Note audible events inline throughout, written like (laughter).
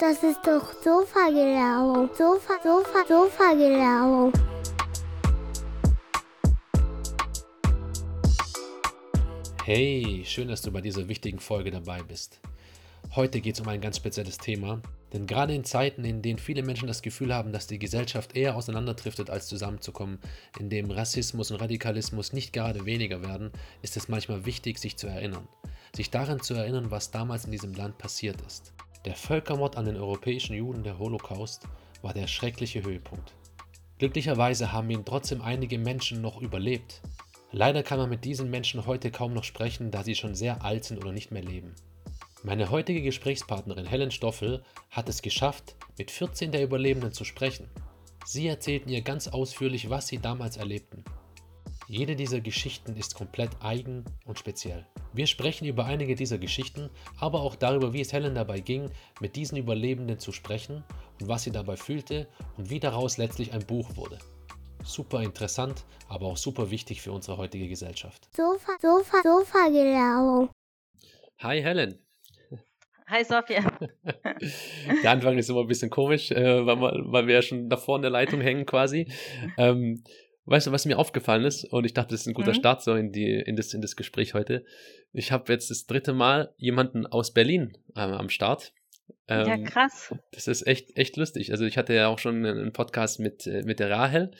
Das ist doch Sofa-Gelaber. Sofa, Sofa, Sofa-Gelaber. Hey, schön, dass du bei dieser wichtigen Folge dabei bist. Heute geht es um ein ganz spezielles Thema, denn gerade in Zeiten, in denen viele Menschen das Gefühl haben, dass die Gesellschaft eher auseinanderdriftet als zusammenzukommen, in dem Rassismus und Radikalismus nicht gerade weniger werden, ist es manchmal wichtig, sich zu erinnern. Sich daran zu erinnern, was damals in diesem Land passiert ist. Der Völkermord an den europäischen Juden, der Holocaust, war der schreckliche Höhepunkt. Glücklicherweise haben ihn trotzdem einige Menschen noch überlebt. Leider kann man mit diesen Menschen heute kaum noch sprechen, da sie schon sehr alt sind oder nicht mehr leben. Meine heutige Gesprächspartnerin Helen Stoffel hat es geschafft, mit 14 der Überlebenden zu sprechen. Sie erzählten ihr ganz ausführlich, was sie damals erlebten. Jede dieser Geschichten ist komplett eigen und speziell. Wir sprechen über einige dieser Geschichten, aber auch darüber, wie es Helen dabei ging, mit diesen Überlebenden zu sprechen und was sie dabei fühlte und wie daraus letztlich ein Buch wurde. Super interessant, aber auch super wichtig für unsere heutige Gesellschaft. Sofa, Sofa, Sofa-Gelaber. Hi Helen. Hi Sophia. (laughs) (laughs) Der Anfang ist immer ein bisschen komisch, äh, weil, wir, weil wir ja schon davor in der Leitung hängen quasi. Weißt du, was mir aufgefallen ist? Und ich dachte, das ist ein guter Mhm. Start so in, die, in, das, in das Gespräch heute. Ich habe jetzt das dritte Mal jemanden aus Berlin ähm, am Start. ja, Ähm, krass. das ist echt, echt lustig. Also ich hatte ja auch schon einen Podcast mit, äh, mit der Rahel,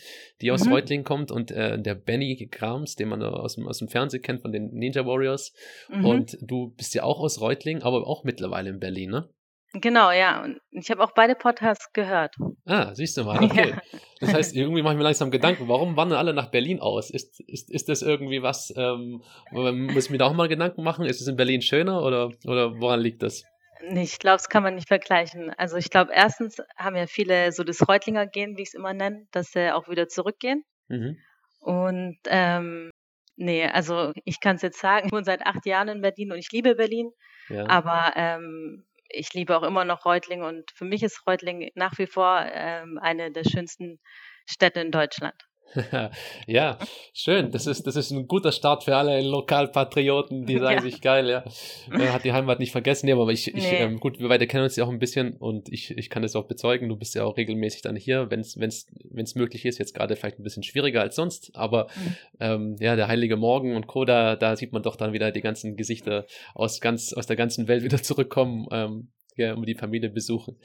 die aus Mhm. Reutlingen kommt und äh, der Benny Grams, den man aus dem, aus dem Fernsehen kennt von den Ninja Warriors. Mhm. Und du bist ja auch aus Reutlingen, aber auch mittlerweile in Berlin, ne? Genau, ja. Und ich habe auch beide Podcasts gehört. Ah, siehst du mal, (laughs) okay. Das heißt, irgendwie mache ich mir langsam Gedanken, warum wandern alle nach Berlin aus? Ist, ist, ist das irgendwie was, ähm, muss ich mir da auch mal Gedanken machen? Ist es in Berlin schöner oder, oder woran liegt das? Nee, Ich glaube, das kann man nicht vergleichen. Also ich glaube, erstens haben ja viele so das Reutlinger Gehen, wie ich es immer nenne, dass sie auch wieder zurückgehen. Mhm. Und ähm, nee, also ich kann es jetzt sagen, ich wohne seit acht Jahren in Berlin und ich liebe Berlin, Ja. aber ähm, ich liebe auch immer noch Reutlingen und für mich ist Reutlingen nach wie vor ähm, eine der schönsten Städte in Deutschland. (laughs) ja, schön. Das ist, das ist ein guter Start für alle Lokalpatrioten, die (laughs) sagen Ja. sich geil, ja. Er hat die Heimat nicht vergessen. Nee, aber ich, ich Nee. ähm, gut, wir beide kennen uns ja auch ein bisschen und ich, ich kann das auch bezeugen. Du bist ja auch regelmäßig dann hier, wenn es wenn's, wenn's möglich ist. Jetzt gerade vielleicht ein bisschen schwieriger als sonst, aber Mhm. ähm, ja, der Heilige Morgen und Co., da, da sieht man doch dann wieder die ganzen Gesichter aus ganz, aus der ganzen Welt wieder zurückkommen, ähm, ja, um die Familie besuchen.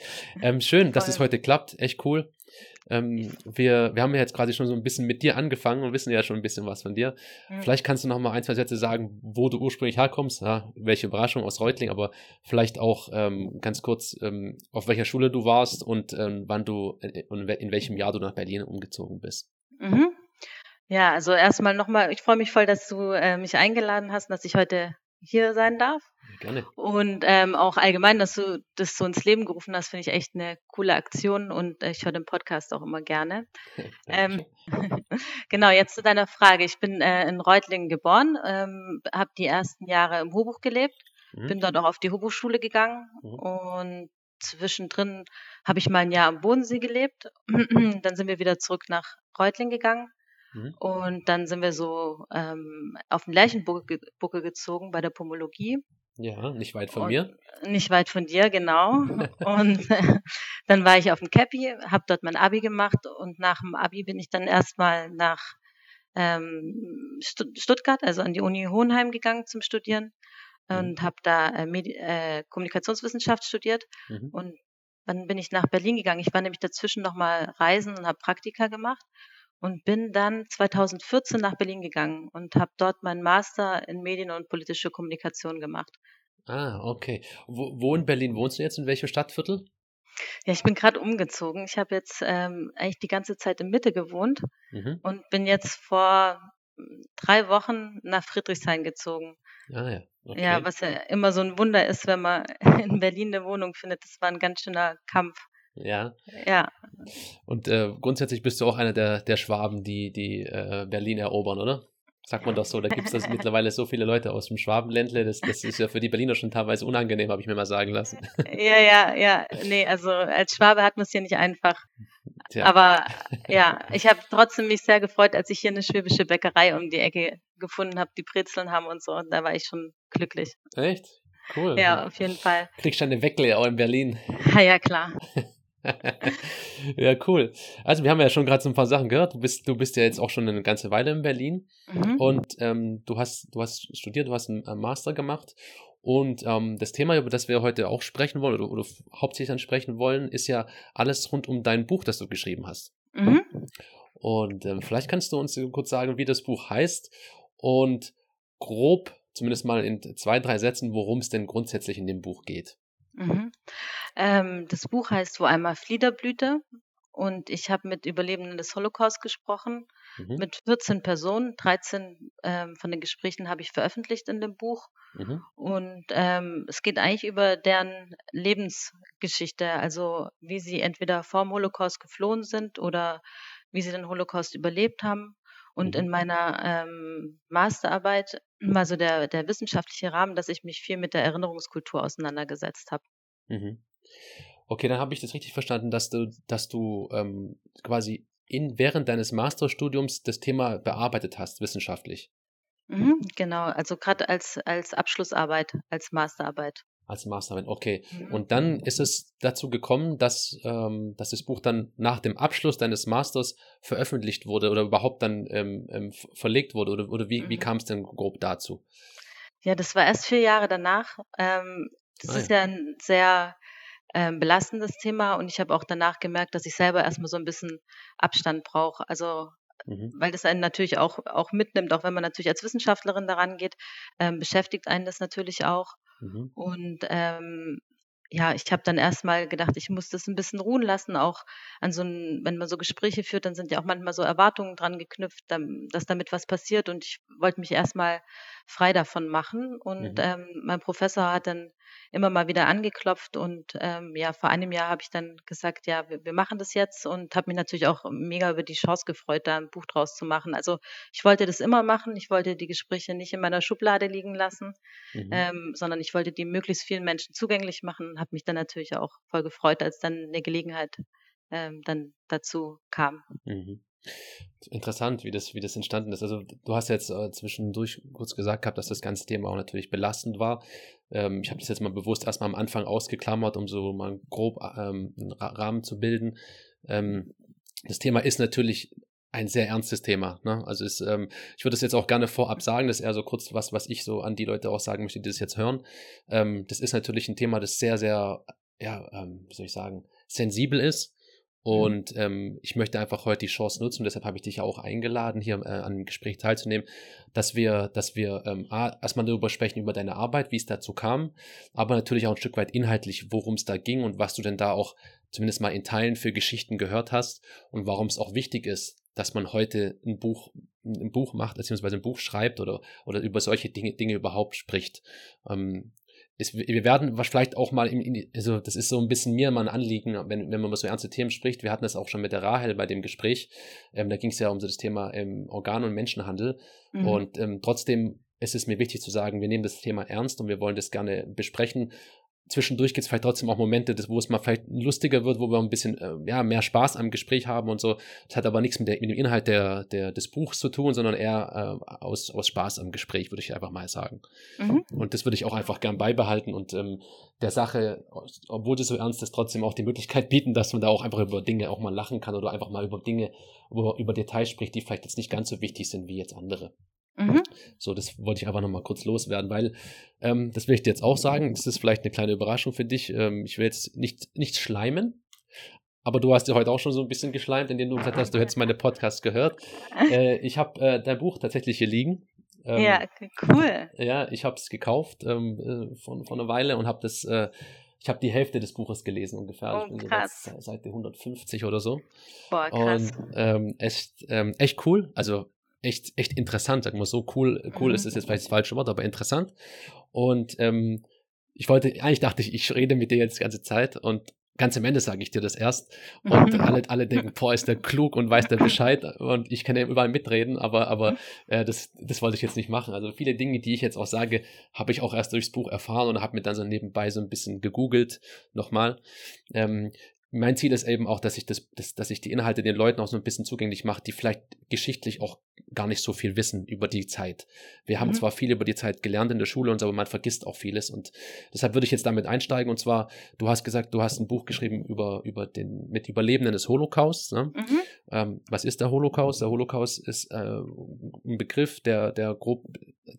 Ähm, schön, dass es Voll. heute klappt. Echt cool. Ähm, wir, wir haben ja jetzt quasi schon so ein bisschen mit dir angefangen und wissen ja schon ein bisschen was von dir. Mhm. Vielleicht kannst du noch mal ein, zwei Sätze sagen, wo du ursprünglich herkommst. Ja, welche Überraschung aus Reutling, aber vielleicht auch ähm, ganz kurz, ähm, auf welcher Schule du warst und ähm, wann du äh, und in welchem Jahr du nach Berlin umgezogen bist. Mhm. Ja, also erstmal nochmal, ich freue mich voll, dass du äh, mich eingeladen hast und dass ich heute hier sein darf. Gerne. Und ähm, auch allgemein, dass du das so ins Leben gerufen hast, finde ich echt eine coole Aktion und äh, ich höre den Podcast auch immer gerne. (laughs) Ähm, (laughs) genau, jetzt zu deiner Frage. Ich bin äh, in Reutlingen geboren, ähm, habe die ersten Jahre im Hochbuch gelebt, Mhm. bin dort auch auf die Hochbuchschule gegangen Mhm. und zwischendrin habe ich mal ein Jahr am Bodensee gelebt. (clears throat) dann sind wir wieder zurück nach Reutlingen gegangen. Mhm. Und dann sind wir so ähm, auf den Lerchenbuckel Buckel gezogen bei der Pomologie. Ja, nicht weit von Und- mir. Nicht weit von dir, genau. (laughs) und äh, (laughs) dann war ich auf dem Cappy, habe dort mein Abi gemacht und nach dem Abi bin ich dann erstmal nach ähm, Stu Stuttgart, also an die Uni Hohenheim gegangen zum Studieren Mhm. und habe da äh, Medi äh, Kommunikationswissenschaft studiert Mhm. und dann bin ich nach Berlin gegangen. Ich war nämlich dazwischen nochmal reisen und habe Praktika gemacht und bin dann 2014 nach Berlin gegangen und habe dort meinen Master in Medien und politische Kommunikation gemacht. Ah, okay. Wo, wo in Berlin wohnst du jetzt? In welchem Stadtviertel? Ja, ich bin gerade umgezogen. Ich habe jetzt ähm, eigentlich die ganze Zeit in Mitte gewohnt Mhm. und bin jetzt vor drei Wochen nach Friedrichshain gezogen. Ah ja. Okay. Ja, was ja immer so ein Wunder ist, wenn man (laughs) in Berlin eine Wohnung findet. Das war ein ganz schöner Kampf. Ja. Ja, Und äh, grundsätzlich bist du auch einer der, der Schwaben, die, die äh, Berlin erobern, oder? Sagt man doch so. Da gibt es (laughs) mittlerweile so viele Leute aus dem Schwabenländle. Das, das ist ja für die Berliner schon teilweise unangenehm, habe ich mir mal sagen lassen. ja, ja, ja. Nee, also als Schwabe hat man es hier nicht einfach. Tja. Aber ja, ich habe trotzdem mich sehr gefreut, als ich hier eine schwäbische Bäckerei um die Ecke gefunden habe, die Brezeln haben und so. Und da war ich schon glücklich. Echt? Cool. Ja, auf jeden Fall. Kriegst du eine Weckle auch in Berlin? Ja, ja, klar. (laughs) (laughs) ja, cool. Also wir haben ja schon gerade so ein paar Sachen gehört. Du bist, du bist ja jetzt auch schon eine ganze Weile in Berlin Mhm. und ähm, du hast, du hast studiert, du hast einen Master gemacht. Und ähm, das Thema, über das wir heute auch sprechen wollen oder, oder hauptsächlich dann sprechen wollen, ist ja alles rund um dein Buch, das du geschrieben hast. Mhm. Und ähm, vielleicht kannst du uns kurz sagen, wie das Buch heißt und grob, zumindest mal in zwei, drei Sätzen, worum es denn grundsätzlich in dem Buch geht. Mhm. Ähm, das Buch heißt Wo einmal Fliederblüte und ich habe mit Überlebenden des Holocaust gesprochen, Mhm. mit 14 Personen. 13 ähm, von den Gesprächen habe ich veröffentlicht in dem Buch. Mhm. Und ähm, es geht eigentlich über deren Lebensgeschichte, also wie sie entweder vorm Holocaust geflohen sind oder wie sie den Holocaust überlebt haben. Und Mhm. in meiner ähm, Masterarbeit war so der, der wissenschaftliche Rahmen, dass ich mich viel mit der Erinnerungskultur auseinandergesetzt habe. Mhm. Okay, dann habe ich das richtig verstanden, dass du, dass du ähm, quasi in, während deines Masterstudiums das Thema bearbeitet hast, wissenschaftlich, Mhm, genau, also gerade als, als Abschlussarbeit, als Masterarbeit. als Masterarbeit. Okay. Mhm. Und dann ist es dazu gekommen, dass, ähm, dass das Buch dann nach dem Abschluss deines Masters veröffentlicht wurde oder überhaupt dann ähm, ähm, ver- verlegt wurde. Oder, oder wie, wie Mhm. kam es denn grob dazu? Ja, das war erst vier Jahre danach. Ähm, das Ah, ist ja ein sehr ähm, belastendes Thema und ich habe auch danach gemerkt, dass ich selber erstmal so ein bisschen Abstand brauche. Also, Mhm. weil das einen natürlich auch, auch mitnimmt, auch wenn man natürlich als Wissenschaftlerin daran geht, ähm, beschäftigt einen das natürlich auch. Mhm. Und ähm, ja, ich habe dann erstmal gedacht, ich muss das ein bisschen ruhen lassen, auch an so ein, wenn man so Gespräche führt, dann sind ja auch manchmal so Erwartungen dran geknüpft, dass damit was passiert und ich wollte mich erstmal frei davon machen und Mhm. ähm, mein Professor hat dann immer mal wieder angeklopft und ähm, ja, vor einem Jahr habe ich dann gesagt, ja, wir, wir machen das jetzt und habe mich natürlich auch mega über die Chance gefreut, da ein Buch draus zu machen. Also ich wollte das immer machen, ich wollte die Gespräche nicht in meiner Schublade liegen lassen, Mhm. ähm, sondern ich wollte die möglichst vielen Menschen zugänglich machen. Habe mich dann natürlich auch voll gefreut, als dann eine Gelegenheit ähm, dann dazu kam. Mhm. Interessant, wie das, wie das entstanden ist. Also du hast jetzt äh, zwischendurch kurz gesagt gehabt, dass das ganze Thema auch natürlich belastend war. Ähm, ich habe das jetzt mal bewusst erstmal am Anfang ausgeklammert, um so mal grob ähm, einen Ra Rahmen zu bilden. Ähm, das Thema ist natürlich ein sehr ernstes Thema. Ne? Also ist, ähm, ich würde es jetzt auch gerne vorab sagen, das ist eher so kurz was, was ich so an die Leute auch sagen möchte, die das jetzt hören. Ähm, das ist natürlich ein Thema, das sehr, sehr, ja, ähm, wie soll ich sagen, sensibel ist. Und ähm, ich möchte einfach heute die Chance nutzen, und deshalb habe ich dich ja auch eingeladen, hier äh, an dem Gespräch teilzunehmen, dass wir, dass wir ähm, erstmal darüber sprechen, über deine Arbeit, wie es dazu kam, aber natürlich auch ein Stück weit inhaltlich, worum es da ging und was du denn da auch zumindest mal in Teilen für Geschichten gehört hast und warum es auch wichtig ist, dass man heute ein Buch, ein Buch macht, beziehungsweise ein Buch schreibt oder, oder über solche Dinge, Dinge überhaupt spricht. Ähm, ist, wir werden vielleicht auch mal, in, also das ist so ein bisschen mir mal ein Anliegen, wenn, wenn man über so ernste Themen spricht. Wir hatten das auch schon mit der Rahel bei dem Gespräch. Ähm, da ging es ja um so das Thema ähm, Organ- und Menschenhandel. Mhm. Und ähm, trotzdem ist es mir wichtig zu sagen, wir nehmen das Thema ernst und wir wollen das gerne besprechen. Zwischendurch gibt es vielleicht trotzdem auch Momente, wo es mal vielleicht lustiger wird, wo wir ein bisschen äh, ja, mehr Spaß am Gespräch haben und so. Das hat aber nichts mit, der, mit dem Inhalt der, der, des Buchs zu tun, sondern eher äh, aus, aus Spaß am Gespräch, würde ich einfach mal sagen. Mhm. Und das würde ich auch einfach gern beibehalten und ähm, der Sache, obwohl das so ernst ist, trotzdem auch die Möglichkeit bieten, dass man da auch einfach über Dinge auch mal lachen kann oder einfach mal über Dinge, über, über Details spricht, die vielleicht jetzt nicht ganz so wichtig sind wie jetzt andere. Mhm. So, das wollte ich einfach nochmal kurz loswerden, weil ähm, das will ich dir jetzt auch sagen. Das ist vielleicht eine kleine Überraschung für dich. Ähm, ich will jetzt nicht, nicht schleimen, aber du hast ja heute auch schon so ein bisschen geschleimt, indem du gesagt hast, du hättest meine Podcasts gehört. (laughs) Äh, ich habe äh, dein Buch tatsächlich hier liegen. Ähm, ja, cool. ja, ich habe es gekauft ähm, äh, von, von einer Weile und habe das, äh, ich habe die Hälfte des Buches gelesen ungefähr. Oh, ich bin so krass. Seite 150 oder so. Boah, krass. Und ähm, echt, ähm, echt cool. Also echt, echt interessant, sagen wir so. Cool, cool Mhm. ist es jetzt vielleicht das falsche Wort, aber interessant. Und ähm, ich wollte, eigentlich dachte ich, ich rede mit dir jetzt die ganze Zeit und ganz am Ende sage ich dir das erst. Und Mhm. alle, alle denken, (laughs) boah, ist der klug und weiß der Bescheid und ich kann ja überall mitreden, aber, aber äh, das, das wollte ich jetzt nicht machen. Also viele Dinge, die ich jetzt auch sage, habe ich auch erst durchs Buch erfahren und habe mir dann so nebenbei so ein bisschen gegoogelt nochmal. Ähm, mein Ziel ist eben auch, dass ich das, das, dass ich die Inhalte den Leuten auch so ein bisschen zugänglich mache, die vielleicht geschichtlich auch gar nicht so viel wissen über die Zeit. Wir haben mhm. zwar viel über die Zeit gelernt in der Schule und so, aber man vergisst auch vieles und deshalb würde ich jetzt damit einsteigen und zwar, du hast gesagt, du hast ein Buch geschrieben über, über den, mit Überlebenden des Holocausts. Ne? Mhm. Ähm, was ist der Holocaust? Der Holocaust ist äh, ein Begriff, der, der grob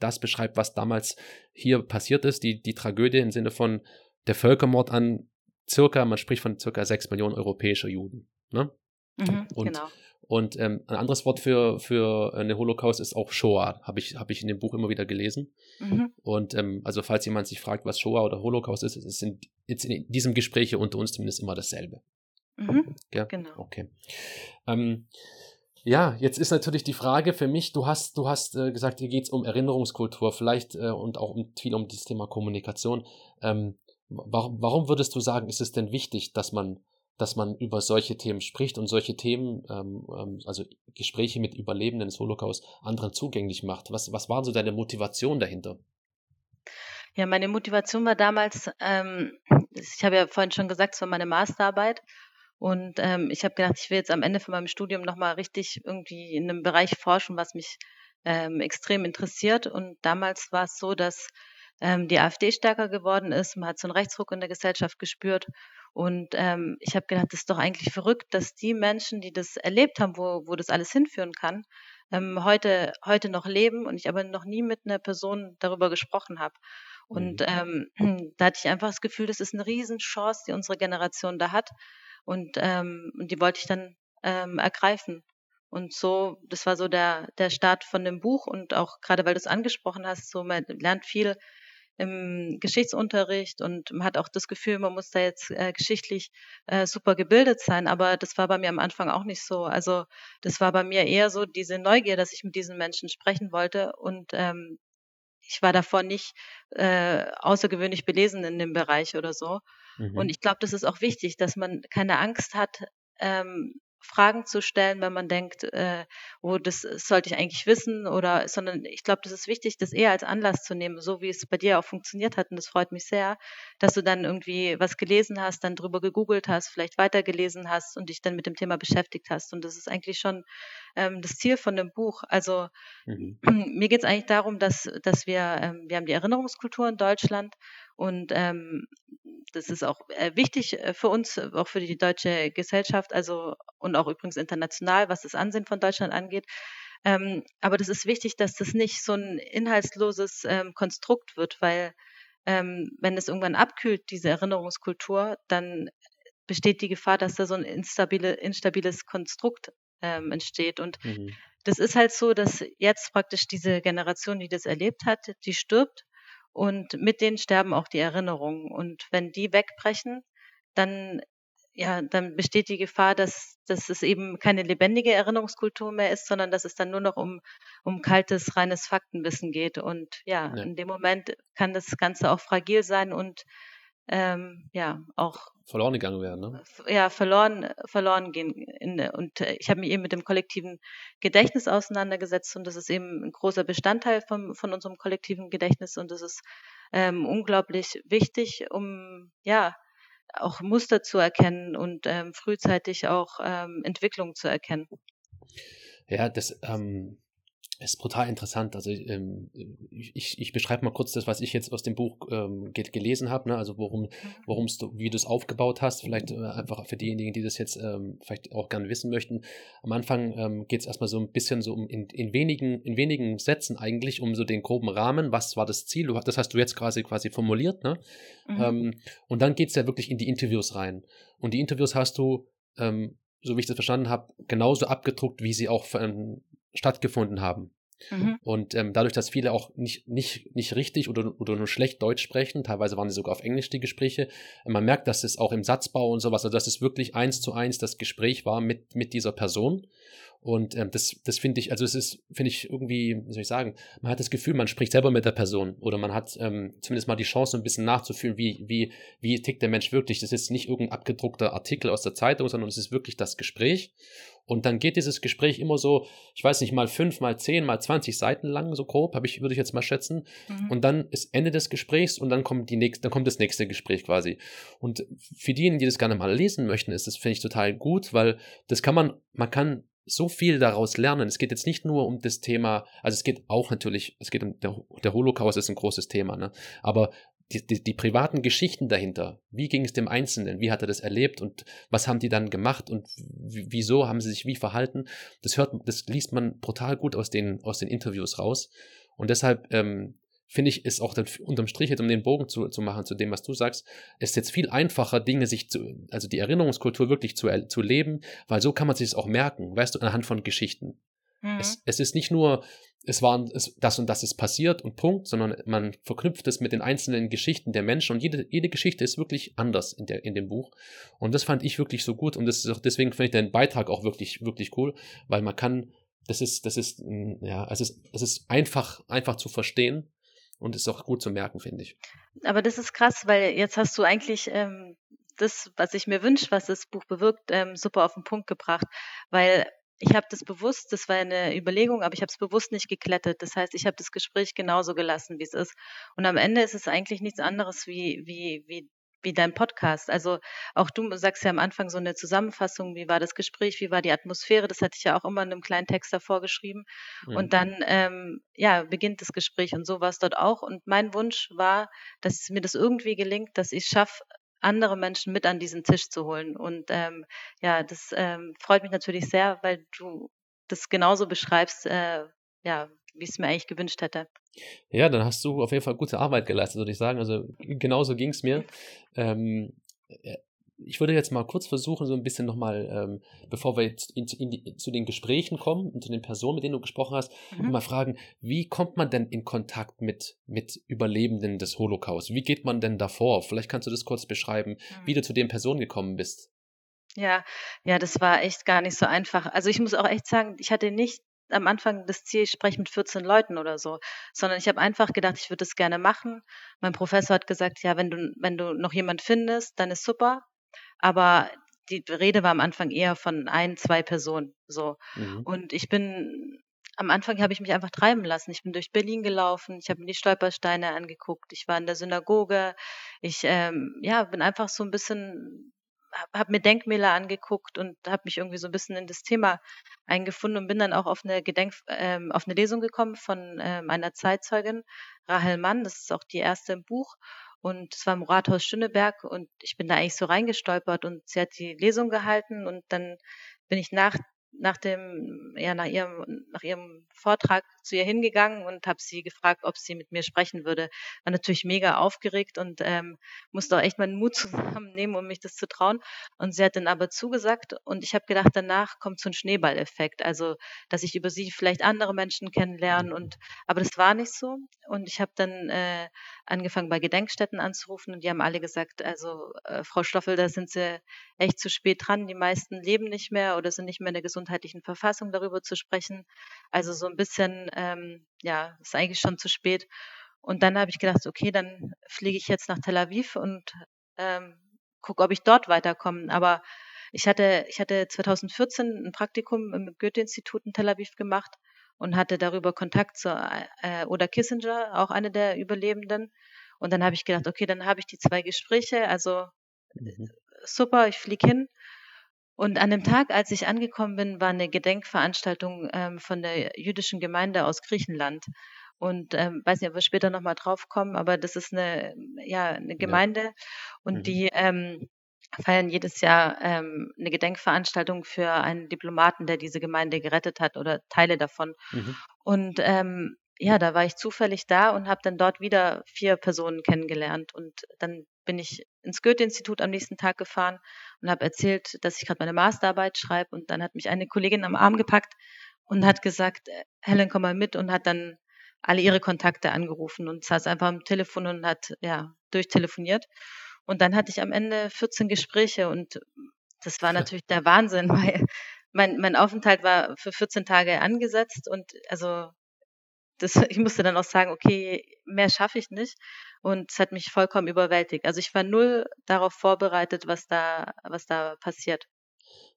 das beschreibt, was damals hier passiert ist, die, die Tragödie im Sinne von der Völkermord an circa, man spricht von circa sechs Millionen europäischer Juden. Ne? Mhm, und, genau. Und ähm, ein anderes Wort für, für eine Holocaust ist auch Shoah, habe ich, hab ich in dem Buch immer wieder gelesen. Mhm. Und ähm, also falls jemand sich fragt, was Shoah oder Holocaust ist, es sind jetzt in diesem Gespräch unter uns zumindest immer dasselbe. Mhm, ja? Genau. Okay. Ähm, ja, jetzt ist natürlich die Frage für mich, du hast, du hast äh, gesagt, hier geht es um Erinnerungskultur, vielleicht äh, und auch um, viel um das Thema Kommunikation. Ähm, Warum, warum würdest du sagen, ist es denn wichtig, dass man, dass man über solche Themen spricht und solche Themen, ähm, ähm, also Gespräche mit Überlebenden des Holocaust, anderen zugänglich macht? Was, was war so deine Motivation dahinter? Ja, meine Motivation war damals, ähm, ich habe ja vorhin schon gesagt, es war meine Masterarbeit. Und ähm, ich habe gedacht, ich will jetzt am Ende von meinem Studium nochmal richtig irgendwie in einem Bereich forschen, was mich ähm, extrem interessiert. Und damals war es so, dass ähm, die AfD stärker geworden ist. Man hat so einen Rechtsruck in der Gesellschaft gespürt. Und ähm, ich habe gedacht, das ist doch eigentlich verrückt, dass die Menschen, die das erlebt haben, wo, wo das alles hinführen kann, ähm, heute, heute noch leben und ich aber noch nie mit einer Person darüber gesprochen habe. Und mhm. ähm, (clears throat) da hatte ich einfach das Gefühl, das ist eine Riesenchance, die unsere Generation da hat. Und, ähm, und die wollte ich dann ähm, ergreifen. Und so, das war so der, der Start von dem Buch und auch gerade weil du es angesprochen hast, so man lernt viel im Geschichtsunterricht und man hat auch das Gefühl, man muss da jetzt äh, geschichtlich äh, super gebildet sein, aber das war bei mir am Anfang auch nicht so. Also das war bei mir eher so diese Neugier, dass ich mit diesen Menschen sprechen wollte und ähm, ich war davor nicht äh, außergewöhnlich belesen in dem Bereich oder so. Mhm. Und ich glaube, das ist auch wichtig, dass man keine Angst hat, ähm, Fragen zu stellen, wenn man denkt, äh, oh, das sollte ich eigentlich wissen oder, sondern ich glaube, das ist wichtig, das eher als Anlass zu nehmen, so wie es bei dir auch funktioniert hat und das freut mich sehr, dass du dann irgendwie was gelesen hast, dann drüber gegoogelt hast, vielleicht weitergelesen hast und dich dann mit dem Thema beschäftigt hast und das ist eigentlich schon ähm, das Ziel von dem Buch. Also mhm. (clears throat) mir geht es eigentlich darum, dass, dass wir, ähm, wir haben die Erinnerungskultur in Deutschland und ähm, das ist auch äh, wichtig äh, für uns, auch für die deutsche Gesellschaft, also und auch übrigens international, was das Ansehen von Deutschland angeht. Ähm, aber das ist wichtig, dass das nicht so ein inhaltsloses ähm, Konstrukt wird, weil ähm, wenn es irgendwann abkühlt, diese Erinnerungskultur, dann besteht die Gefahr, dass da so ein instabile, instabiles Konstrukt ähm, entsteht. Und mhm. das ist halt so, dass jetzt praktisch diese Generation, die das erlebt hat, die stirbt und mit denen sterben auch die Erinnerungen. Und wenn die wegbrechen, dann ja, dann besteht die Gefahr, dass, dass es eben keine lebendige Erinnerungskultur mehr ist, sondern dass es dann nur noch um, um kaltes, reines Faktenwissen geht. Und ja, ja. in dem Moment kann das Ganze auch fragil sein und ähm, ja auch verloren gegangen werden, ne? Ja, verloren, verloren gehen. In, und äh, ich habe mich eben mit dem kollektiven Gedächtnis auseinandergesetzt und das ist eben ein großer Bestandteil von, von unserem kollektiven Gedächtnis und das ist ähm, unglaublich wichtig, um ja auch Muster zu erkennen und ähm, frühzeitig auch ähm, Entwicklung zu erkennen. Ja, das ähm, ist brutal interessant. Also ähm, ich, ich beschreibe mal kurz das, was ich jetzt aus dem Buch ähm, gelesen habe, ne? also worum, mhm. worum du, wie du es aufgebaut hast, vielleicht äh, einfach für diejenigen, die das jetzt ähm, vielleicht auch gerne wissen möchten. Am Anfang ähm, geht es erstmal so ein bisschen so um in, in wenigen, in wenigen Sätzen eigentlich um so den groben Rahmen, was war das Ziel, das hast du jetzt quasi quasi formuliert, ne? Mhm. Ähm, und dann geht es ja wirklich in die Interviews rein. Und die Interviews hast du ähm, so wie ich das verstanden habe, genauso abgedruckt, wie sie auch ähm, stattgefunden haben. Mhm. Und ähm, dadurch, dass viele auch nicht, nicht, nicht richtig oder, oder nur schlecht Deutsch sprechen, teilweise waren sie sogar auf Englisch die Gespräche, man merkt, dass es auch im Satzbau und sowas, also dass es wirklich eins zu eins das Gespräch war mit, mit dieser Person. Und ähm, das, das finde ich, also es ist, finde ich irgendwie, wie soll ich sagen, man hat das Gefühl, man spricht selber mit der Person oder man hat ähm, zumindest mal die Chance, ein bisschen nachzufühlen, wie, wie, wie tickt der Mensch wirklich. Das ist nicht irgendein abgedruckter Artikel aus der Zeitung, sondern es ist wirklich das Gespräch. Und dann geht dieses Gespräch immer so, ich weiß nicht, mal fünf, mal zehn, mal zwanzig Seiten lang, so grob, habe ich, würde ich jetzt mal schätzen. Mhm. Und dann ist Ende des Gesprächs und dann kommt die nächste, dann kommt das nächste Gespräch quasi. Und für diejenigen, die das gerne mal lesen möchten, ist das, finde ich, total gut, weil das kann man, man kann so viel daraus lernen. Es geht jetzt nicht nur um das Thema, also es geht auch natürlich, es geht um der, der Holocaust ist ein großes Thema, ne? Aber die, die, die privaten Geschichten dahinter. Wie ging es dem Einzelnen? Wie hat er das erlebt und was haben die dann gemacht und wieso haben sie sich wie verhalten? Das hört, das liest man brutal gut aus den, aus den Interviews raus. Und deshalb ähm, finde ich, ist auch dann unterm Strich, jetzt um den Bogen zu, zu machen zu dem, was du sagst, ist jetzt viel einfacher, Dinge sich zu, also die Erinnerungskultur wirklich zu, zu leben, weil so kann man sich es auch merken, weißt du, anhand von Geschichten. Mhm. Es, es ist nicht nur, es war es, das und das ist passiert und Punkt, sondern man verknüpft es mit den einzelnen Geschichten der Menschen und jede, jede Geschichte ist wirklich anders in, der, in dem Buch. Und das fand ich wirklich so gut und das ist auch, deswegen finde ich deinen Beitrag auch wirklich, wirklich cool, weil man kann, das ist, das ist, ja, es ist, es ist einfach, einfach zu verstehen und ist auch gut zu merken, finde ich. Aber das ist krass, weil jetzt hast du eigentlich ähm, das, was ich mir wünsche, was das Buch bewirkt, ähm, super auf den Punkt gebracht, weil ich habe das bewusst, das war eine Überlegung, aber ich habe es bewusst nicht geklettet. Das heißt, ich habe das Gespräch genauso gelassen, wie es ist. Und am Ende ist es eigentlich nichts anderes wie, wie, wie, wie dein Podcast. Also auch du sagst ja am Anfang so eine Zusammenfassung, wie war das Gespräch, wie war die Atmosphäre, das hatte ich ja auch immer in einem kleinen Text davor geschrieben. Mhm. Und dann, ähm, ja, beginnt das Gespräch und so war es dort auch. Und mein Wunsch war, dass mir das irgendwie gelingt, dass ich es schaffe, andere Menschen mit an diesen Tisch zu holen. Und ähm, ja, das ähm, freut mich natürlich sehr, weil du das genauso beschreibst, äh, ja, wie ich es mir eigentlich gewünscht hätte. Ja, dann hast du auf jeden Fall gute Arbeit geleistet, würde ich sagen. Also genauso ging es mir. (laughs) Ähm, äh, ich würde jetzt mal kurz versuchen, so ein bisschen nochmal, ähm, bevor wir jetzt in, in die, zu den Gesprächen kommen und zu den Personen, mit denen du gesprochen hast, mhm. mal fragen, wie kommt man denn in Kontakt mit, mit Überlebenden des Holocaust? Wie geht man denn davor? Vielleicht kannst du das kurz beschreiben, mhm. wie du zu den Personen gekommen bist. Ja, ja, das war echt gar nicht so einfach. Also ich muss auch echt sagen, ich hatte nicht am Anfang das Ziel, ich spreche mit 14 Leuten oder so, sondern ich habe einfach gedacht, ich würde das gerne machen. Mein Professor hat gesagt, ja, wenn du, wenn du noch jemand findest, dann ist super. Aber die Rede war am Anfang eher von ein, zwei Personen. So. Mhm. Und ich bin am Anfang habe ich mich einfach treiben lassen. Ich bin durch Berlin gelaufen, ich habe mir die Stolpersteine angeguckt, ich war in der Synagoge, ich ähm, ja, bin einfach so ein bisschen, habe hab mir Denkmäler angeguckt und habe mich irgendwie so ein bisschen in das Thema eingefunden und bin dann auch auf eine Gedenk, ähm, auf eine Lesung gekommen von ähm, einer Zeitzeugin, Rahel Mann, das ist auch die erste im Buch. Und es war im Rathaus Schöneberg und ich bin da eigentlich so reingestolpert und sie hat die Lesung gehalten und dann bin ich nach nach dem, ja, nach ihrem, nach ihrem Vortrag zu ihr hingegangen und habe sie gefragt, ob sie mit mir sprechen würde. War natürlich mega aufgeregt und ähm, musste auch echt meinen Mut (laughs) zusammennehmen, um mich das zu trauen. Und sie hat dann aber zugesagt und ich habe gedacht, danach kommt so ein Schneeballeffekt, also dass ich über sie vielleicht andere Menschen kennenlerne und aber das war nicht so. Und ich habe dann äh, angefangen bei Gedenkstätten anzurufen und die haben alle gesagt, also äh, Frau Stoffel, da sind sie echt zu spät dran. Die meisten leben nicht mehr oder sind nicht mehr in der gesundheitlichen Verfassung darüber zu sprechen. Also so ein bisschen, ähm, ja, ist eigentlich schon zu spät. Und dann habe ich gedacht, okay, dann fliege ich jetzt nach Tel Aviv und ähm, gucke, ob ich dort weiterkomme. Aber ich hatte, ich hatte 2014 ein Praktikum im Goethe-Institut in Tel Aviv gemacht und hatte darüber Kontakt zu äh, Oda Kissinger, auch eine der Überlebenden. Und dann habe ich gedacht, okay, dann habe ich die zwei Gespräche, also mhm. super, ich fliege hin. Und an dem Tag, als ich angekommen bin, war eine Gedenkveranstaltung ähm, von der jüdischen Gemeinde aus Griechenland. Und ähm, weiß nicht, ob wir später nochmal drauf kommen, aber das ist eine, ja, eine Gemeinde ja. und mhm. die ähm, feiern jedes Jahr ähm, eine Gedenkveranstaltung für einen Diplomaten, der diese Gemeinde gerettet hat oder Teile davon. Mhm. Und ähm, ja, da war ich zufällig da und habe dann dort wieder vier Personen kennengelernt. Und dann bin ich ins Goethe-Institut am nächsten Tag gefahren und habe erzählt, dass ich gerade meine Masterarbeit schreibe. Und dann hat mich eine Kollegin am Arm gepackt und hat gesagt, Helen, komm mal mit und hat dann alle ihre Kontakte angerufen und saß einfach am Telefon und hat ja durchtelefoniert. Und dann hatte ich am Ende 14 Gespräche und das war natürlich der Wahnsinn, (laughs) weil mein, mein Aufenthalt war für 14 Tage angesetzt und also das, (laughs) ich musste dann auch sagen, okay, mehr schaffe ich nicht. Und es hat mich vollkommen überwältigt. Also ich war null darauf vorbereitet, was da, was da passiert.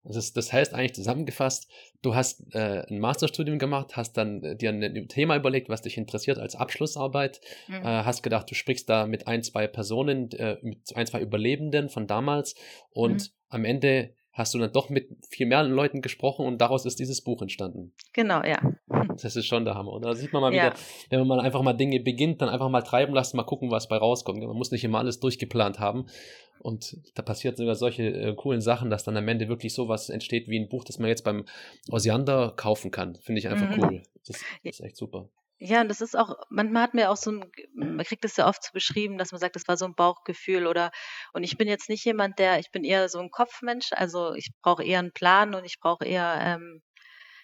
Das, ist, das heißt eigentlich zusammengefasst, du hast äh, ein Masterstudium gemacht, hast dann äh, dir ein Thema überlegt, was dich interessiert als Abschlussarbeit, mhm. äh, hast gedacht, du sprichst da mit ein, zwei Personen, äh, mit ein, zwei Überlebenden von damals und mhm. am Ende hast du dann doch mit viel mehr Leuten gesprochen und daraus ist dieses Buch entstanden. Genau, ja. (laughs) Das ist schon der Hammer. Und da sieht man mal ja. wieder, wenn man einfach mal Dinge beginnt, dann einfach mal treiben lassen, mal gucken, was bei rauskommt. Man muss nicht immer alles durchgeplant haben. Und da passiert sogar solche äh, coolen Sachen, dass dann am Ende wirklich sowas entsteht wie ein Buch, das man jetzt beim Osiander kaufen kann. Finde ich einfach mhm. cool. Das, das (laughs) ist echt super. Ja, und das ist auch, manchmal hat man ja auch so ein, man kriegt es ja oft so beschrieben, dass man sagt, das war so ein Bauchgefühl oder, und ich bin jetzt nicht jemand, der, ich bin eher so ein Kopfmensch, also ich brauche eher einen Plan und ich brauche eher, ähm,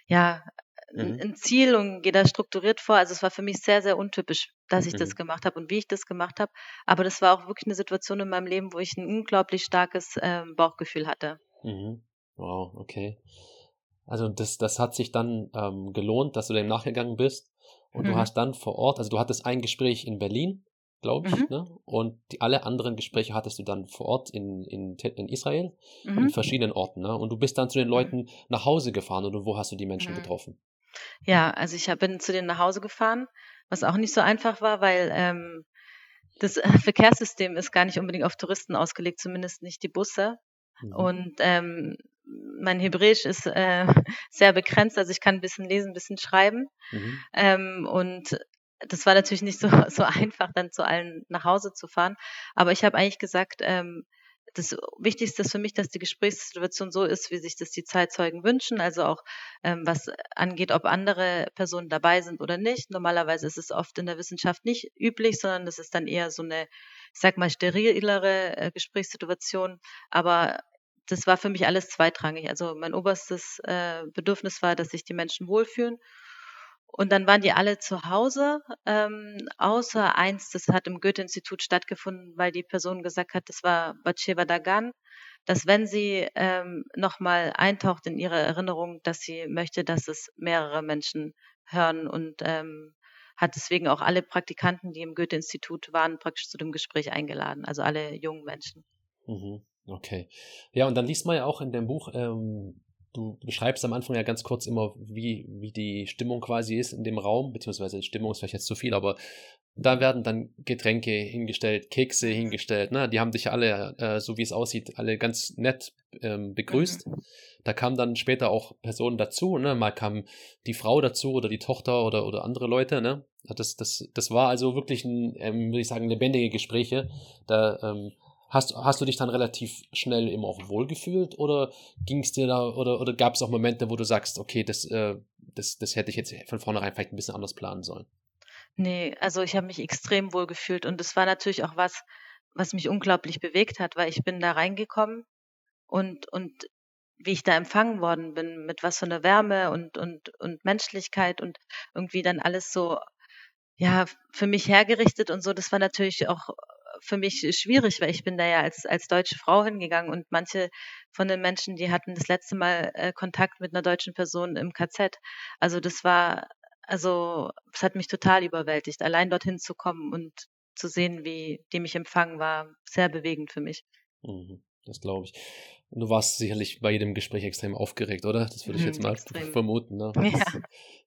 ja, mhm. ein Ziel und gehe da strukturiert vor. Also es war für mich sehr, sehr untypisch, dass ich mhm. das gemacht habe und wie ich das gemacht habe. Aber das war auch wirklich eine Situation in meinem Leben, wo ich ein unglaublich starkes ähm, Bauchgefühl hatte. Mhm. Wow, okay. Also das, das hat sich dann ähm, gelohnt, dass du dem nachgegangen bist. Und mhm. du hast dann vor Ort, also du hattest ein Gespräch in Berlin, glaube ich, mhm. ne? Und die, alle anderen Gespräche hattest du dann vor Ort in, in, in Israel, mhm. in verschiedenen Orten, ne? Und du bist dann zu den mhm. Leuten nach Hause gefahren oder wo hast du die Menschen mhm. getroffen? Ja, also ich bin zu denen nach Hause gefahren, was auch nicht so einfach war, weil ähm, das Verkehrssystem ist gar nicht unbedingt auf Touristen ausgelegt, zumindest nicht die Busse. Mhm. Und ähm, mein Hebräisch ist äh, (laughs) sehr begrenzt, also ich kann ein bisschen lesen, ein bisschen schreiben. Mhm. Ähm, und das war natürlich nicht so, (laughs) so einfach, dann zu allen nach Hause zu fahren. Aber ich habe eigentlich gesagt, ähm, das Wichtigste ist für mich, dass die Gesprächssituation so ist, wie sich das die Zeitzeugen wünschen. Also auch ähm, was angeht, ob andere Personen dabei sind oder nicht. Normalerweise ist es oft in der Wissenschaft nicht üblich, sondern das ist dann eher so eine, ich sag mal, sterilere äh, Gesprächssituation. Aber das war für mich alles zweitrangig. Also mein oberstes äh, Bedürfnis war, dass sich die Menschen wohlfühlen. Und dann waren die alle zu Hause, ähm, außer eins, das hat im Goethe-Institut stattgefunden, weil die Person gesagt hat, das war Batsheva Dagan, dass wenn sie ähm, nochmal eintaucht in ihre Erinnerung, dass sie möchte, dass es mehrere Menschen hören und ähm, hat deswegen auch alle Praktikanten, die im Goethe-Institut waren, praktisch zu dem Gespräch eingeladen, also alle jungen Menschen. Mhm. Okay. Ja, und dann liest man ja auch in dem Buch, ähm, du beschreibst am Anfang ja ganz kurz immer, wie, wie die Stimmung quasi ist in dem Raum, beziehungsweise Stimmung ist vielleicht jetzt zu viel, aber da werden dann Getränke hingestellt, Kekse hingestellt, ne? Die haben dich alle, äh, so wie es aussieht, alle ganz nett ähm, begrüßt. Mhm. Da kamen dann später auch Personen dazu, ne? Mal kam die Frau dazu oder die Tochter oder, oder andere Leute, ne? Das, das, das war also wirklich ein, ähm, würde ich sagen, lebendige Gespräche. Da ähm, Hast, hast du dich dann relativ schnell eben auch wohlgefühlt oder ging es dir da oder, oder gab es auch Momente, wo du sagst, okay, das, äh, das, das hätte ich jetzt von vornherein vielleicht ein bisschen anders planen sollen? Nee, also ich habe mich extrem wohl gefühlt und es war natürlich auch was, was mich unglaublich bewegt hat, weil ich bin da reingekommen und, und wie ich da empfangen worden bin, mit was für einer Wärme und, und, und Menschlichkeit und irgendwie dann alles so, ja, für mich hergerichtet und so, das war natürlich auch für mich schwierig, weil ich bin da ja als, als deutsche Frau hingegangen und manche von den Menschen, die hatten das letzte Mal äh, Kontakt mit einer deutschen Person im KZ. Also das war, also es hat mich total überwältigt, allein dorthin zu kommen und zu sehen, wie die mich empfangen, war sehr bewegend für mich. Mhm, das glaube ich. Du warst sicherlich bei jedem Gespräch extrem aufgeregt, oder? Das würde ich jetzt mhm, mal (laughs) extrem. vermuten. Ne? Das, (laughs) ja.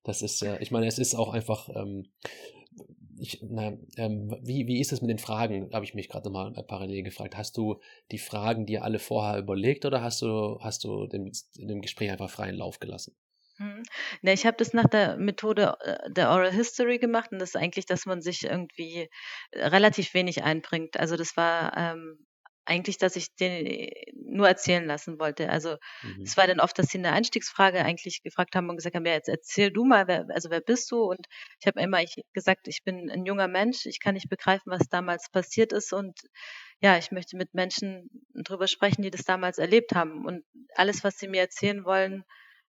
das ist ja, ich meine, es ist auch einfach ähm, ich, na, ähm, wie, wie ist es mit den Fragen? Habe ich mich gerade mal parallel gefragt. Hast du die Fragen dir alle vorher überlegt oder hast du, hast du dem, in dem Gespräch einfach freien Lauf gelassen? Hm. Ich habe das nach der Methode äh, der Oral History gemacht und das ist eigentlich, dass man sich irgendwie äh, relativ wenig einbringt. Also das war ähm, eigentlich, dass ich den nur erzählen lassen wollte. Also mhm. es war dann oft, dass sie eine Einstiegsfrage eigentlich gefragt haben und gesagt haben, ja, jetzt erzähl du mal, wer, also wer bist du? Und ich habe immer ich, gesagt, ich bin ein junger Mensch, ich kann nicht begreifen, was damals passiert ist und ja, ich möchte mit Menschen drüber sprechen, die das damals erlebt haben. Und alles, was sie mir erzählen wollen,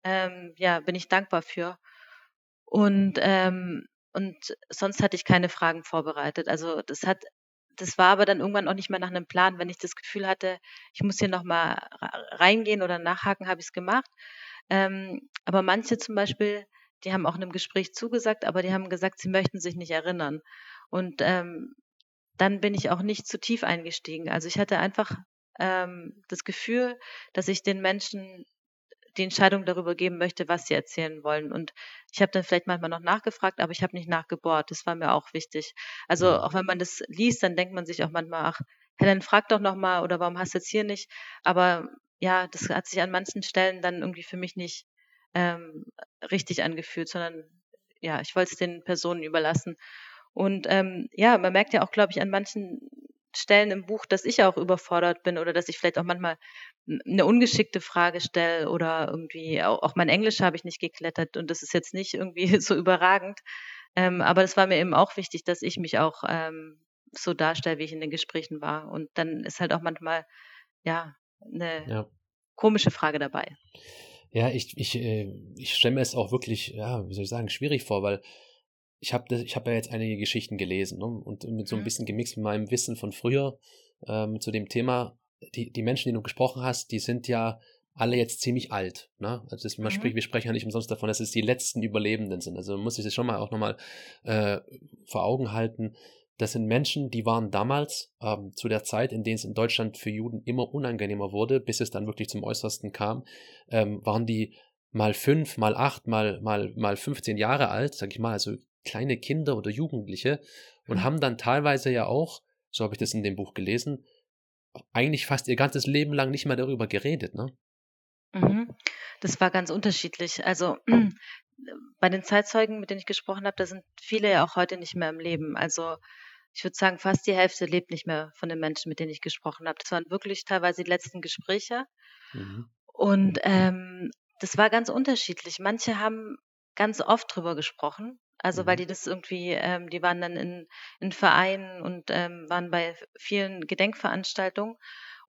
ähm, ja, bin ich dankbar für. Und ähm, und sonst hatte ich keine Fragen vorbereitet. Also das hat das war aber dann irgendwann auch nicht mehr nach einem Plan. Wenn ich das Gefühl hatte, ich muss hier nochmal reingehen oder nachhaken, habe ich es gemacht. Ähm, aber manche zum Beispiel, die haben auch in einem Gespräch zugesagt, aber die haben gesagt, sie möchten sich nicht erinnern. Und ähm, dann bin ich auch nicht zu tief eingestiegen. Also ich hatte einfach ähm, das Gefühl, dass ich den Menschen die Entscheidung darüber geben möchte, was sie erzählen wollen. Und ich habe dann vielleicht manchmal noch nachgefragt, aber ich habe nicht nachgebohrt. Das war mir auch wichtig. Also auch wenn man das liest, dann denkt man sich auch manchmal, ach, Helen, frag doch noch mal oder warum hast du jetzt hier nicht? Aber ja, das hat sich an manchen Stellen dann irgendwie für mich nicht ähm, richtig angefühlt, sondern ja, ich wollte es den Personen überlassen. Und ähm, ja, man merkt ja auch, glaube ich, an manchen Stellen im Buch, dass ich auch überfordert bin oder dass ich vielleicht auch manchmal eine ungeschickte Frage stelle oder irgendwie auch, auch mein Englisch habe ich nicht geklettert und das ist jetzt nicht irgendwie (laughs) so überragend. Ähm, aber es war mir eben auch wichtig, dass ich mich auch ähm, so darstelle, wie ich in den Gesprächen war. Und dann ist halt auch manchmal ja eine Ja. komische Frage dabei. Ja, ich, ich, äh, ich stelle mir es auch wirklich, ja, wie soll ich sagen, schwierig vor, weil ich habe ich hab ja jetzt einige Geschichten gelesen ne? und mit so ein Mhm. bisschen gemixt mit meinem Wissen von früher ähm, zu dem Thema. Die, die Menschen, die du gesprochen hast, die sind ja alle jetzt ziemlich alt. Ne? Also das, man Mhm. spricht, wir sprechen ja nicht umsonst davon, dass es die letzten Überlebenden sind. Also man muss sich das schon mal auch nochmal äh, vor Augen halten. Das sind Menschen, die waren damals ähm, zu der Zeit, in der es in Deutschland für Juden immer unangenehmer wurde, bis es dann wirklich zum Äußersten kam, ähm, waren die mal fünf, mal acht, mal, mal, mal 15 Jahre alt, sag ich mal, also kleine Kinder oder Jugendliche und Mhm. haben dann teilweise ja auch, so habe ich das in dem Buch gelesen, eigentlich fast ihr ganzes Leben lang nicht mehr darüber geredet, ne? Mhm. Das war ganz unterschiedlich. Also (clears throat) bei den Zeitzeugen, mit denen ich gesprochen habe, da sind viele ja auch heute nicht mehr im Leben. Also ich würde sagen, fast die Hälfte lebt nicht mehr von den Menschen, mit denen ich gesprochen habe. Das waren wirklich teilweise die letzten Gespräche. Mhm. Und ähm, das war ganz unterschiedlich. Manche haben ganz oft drüber gesprochen. Also weil Mhm. die das irgendwie, ähm, die waren dann in, in Vereinen und ähm, waren bei vielen Gedenkveranstaltungen.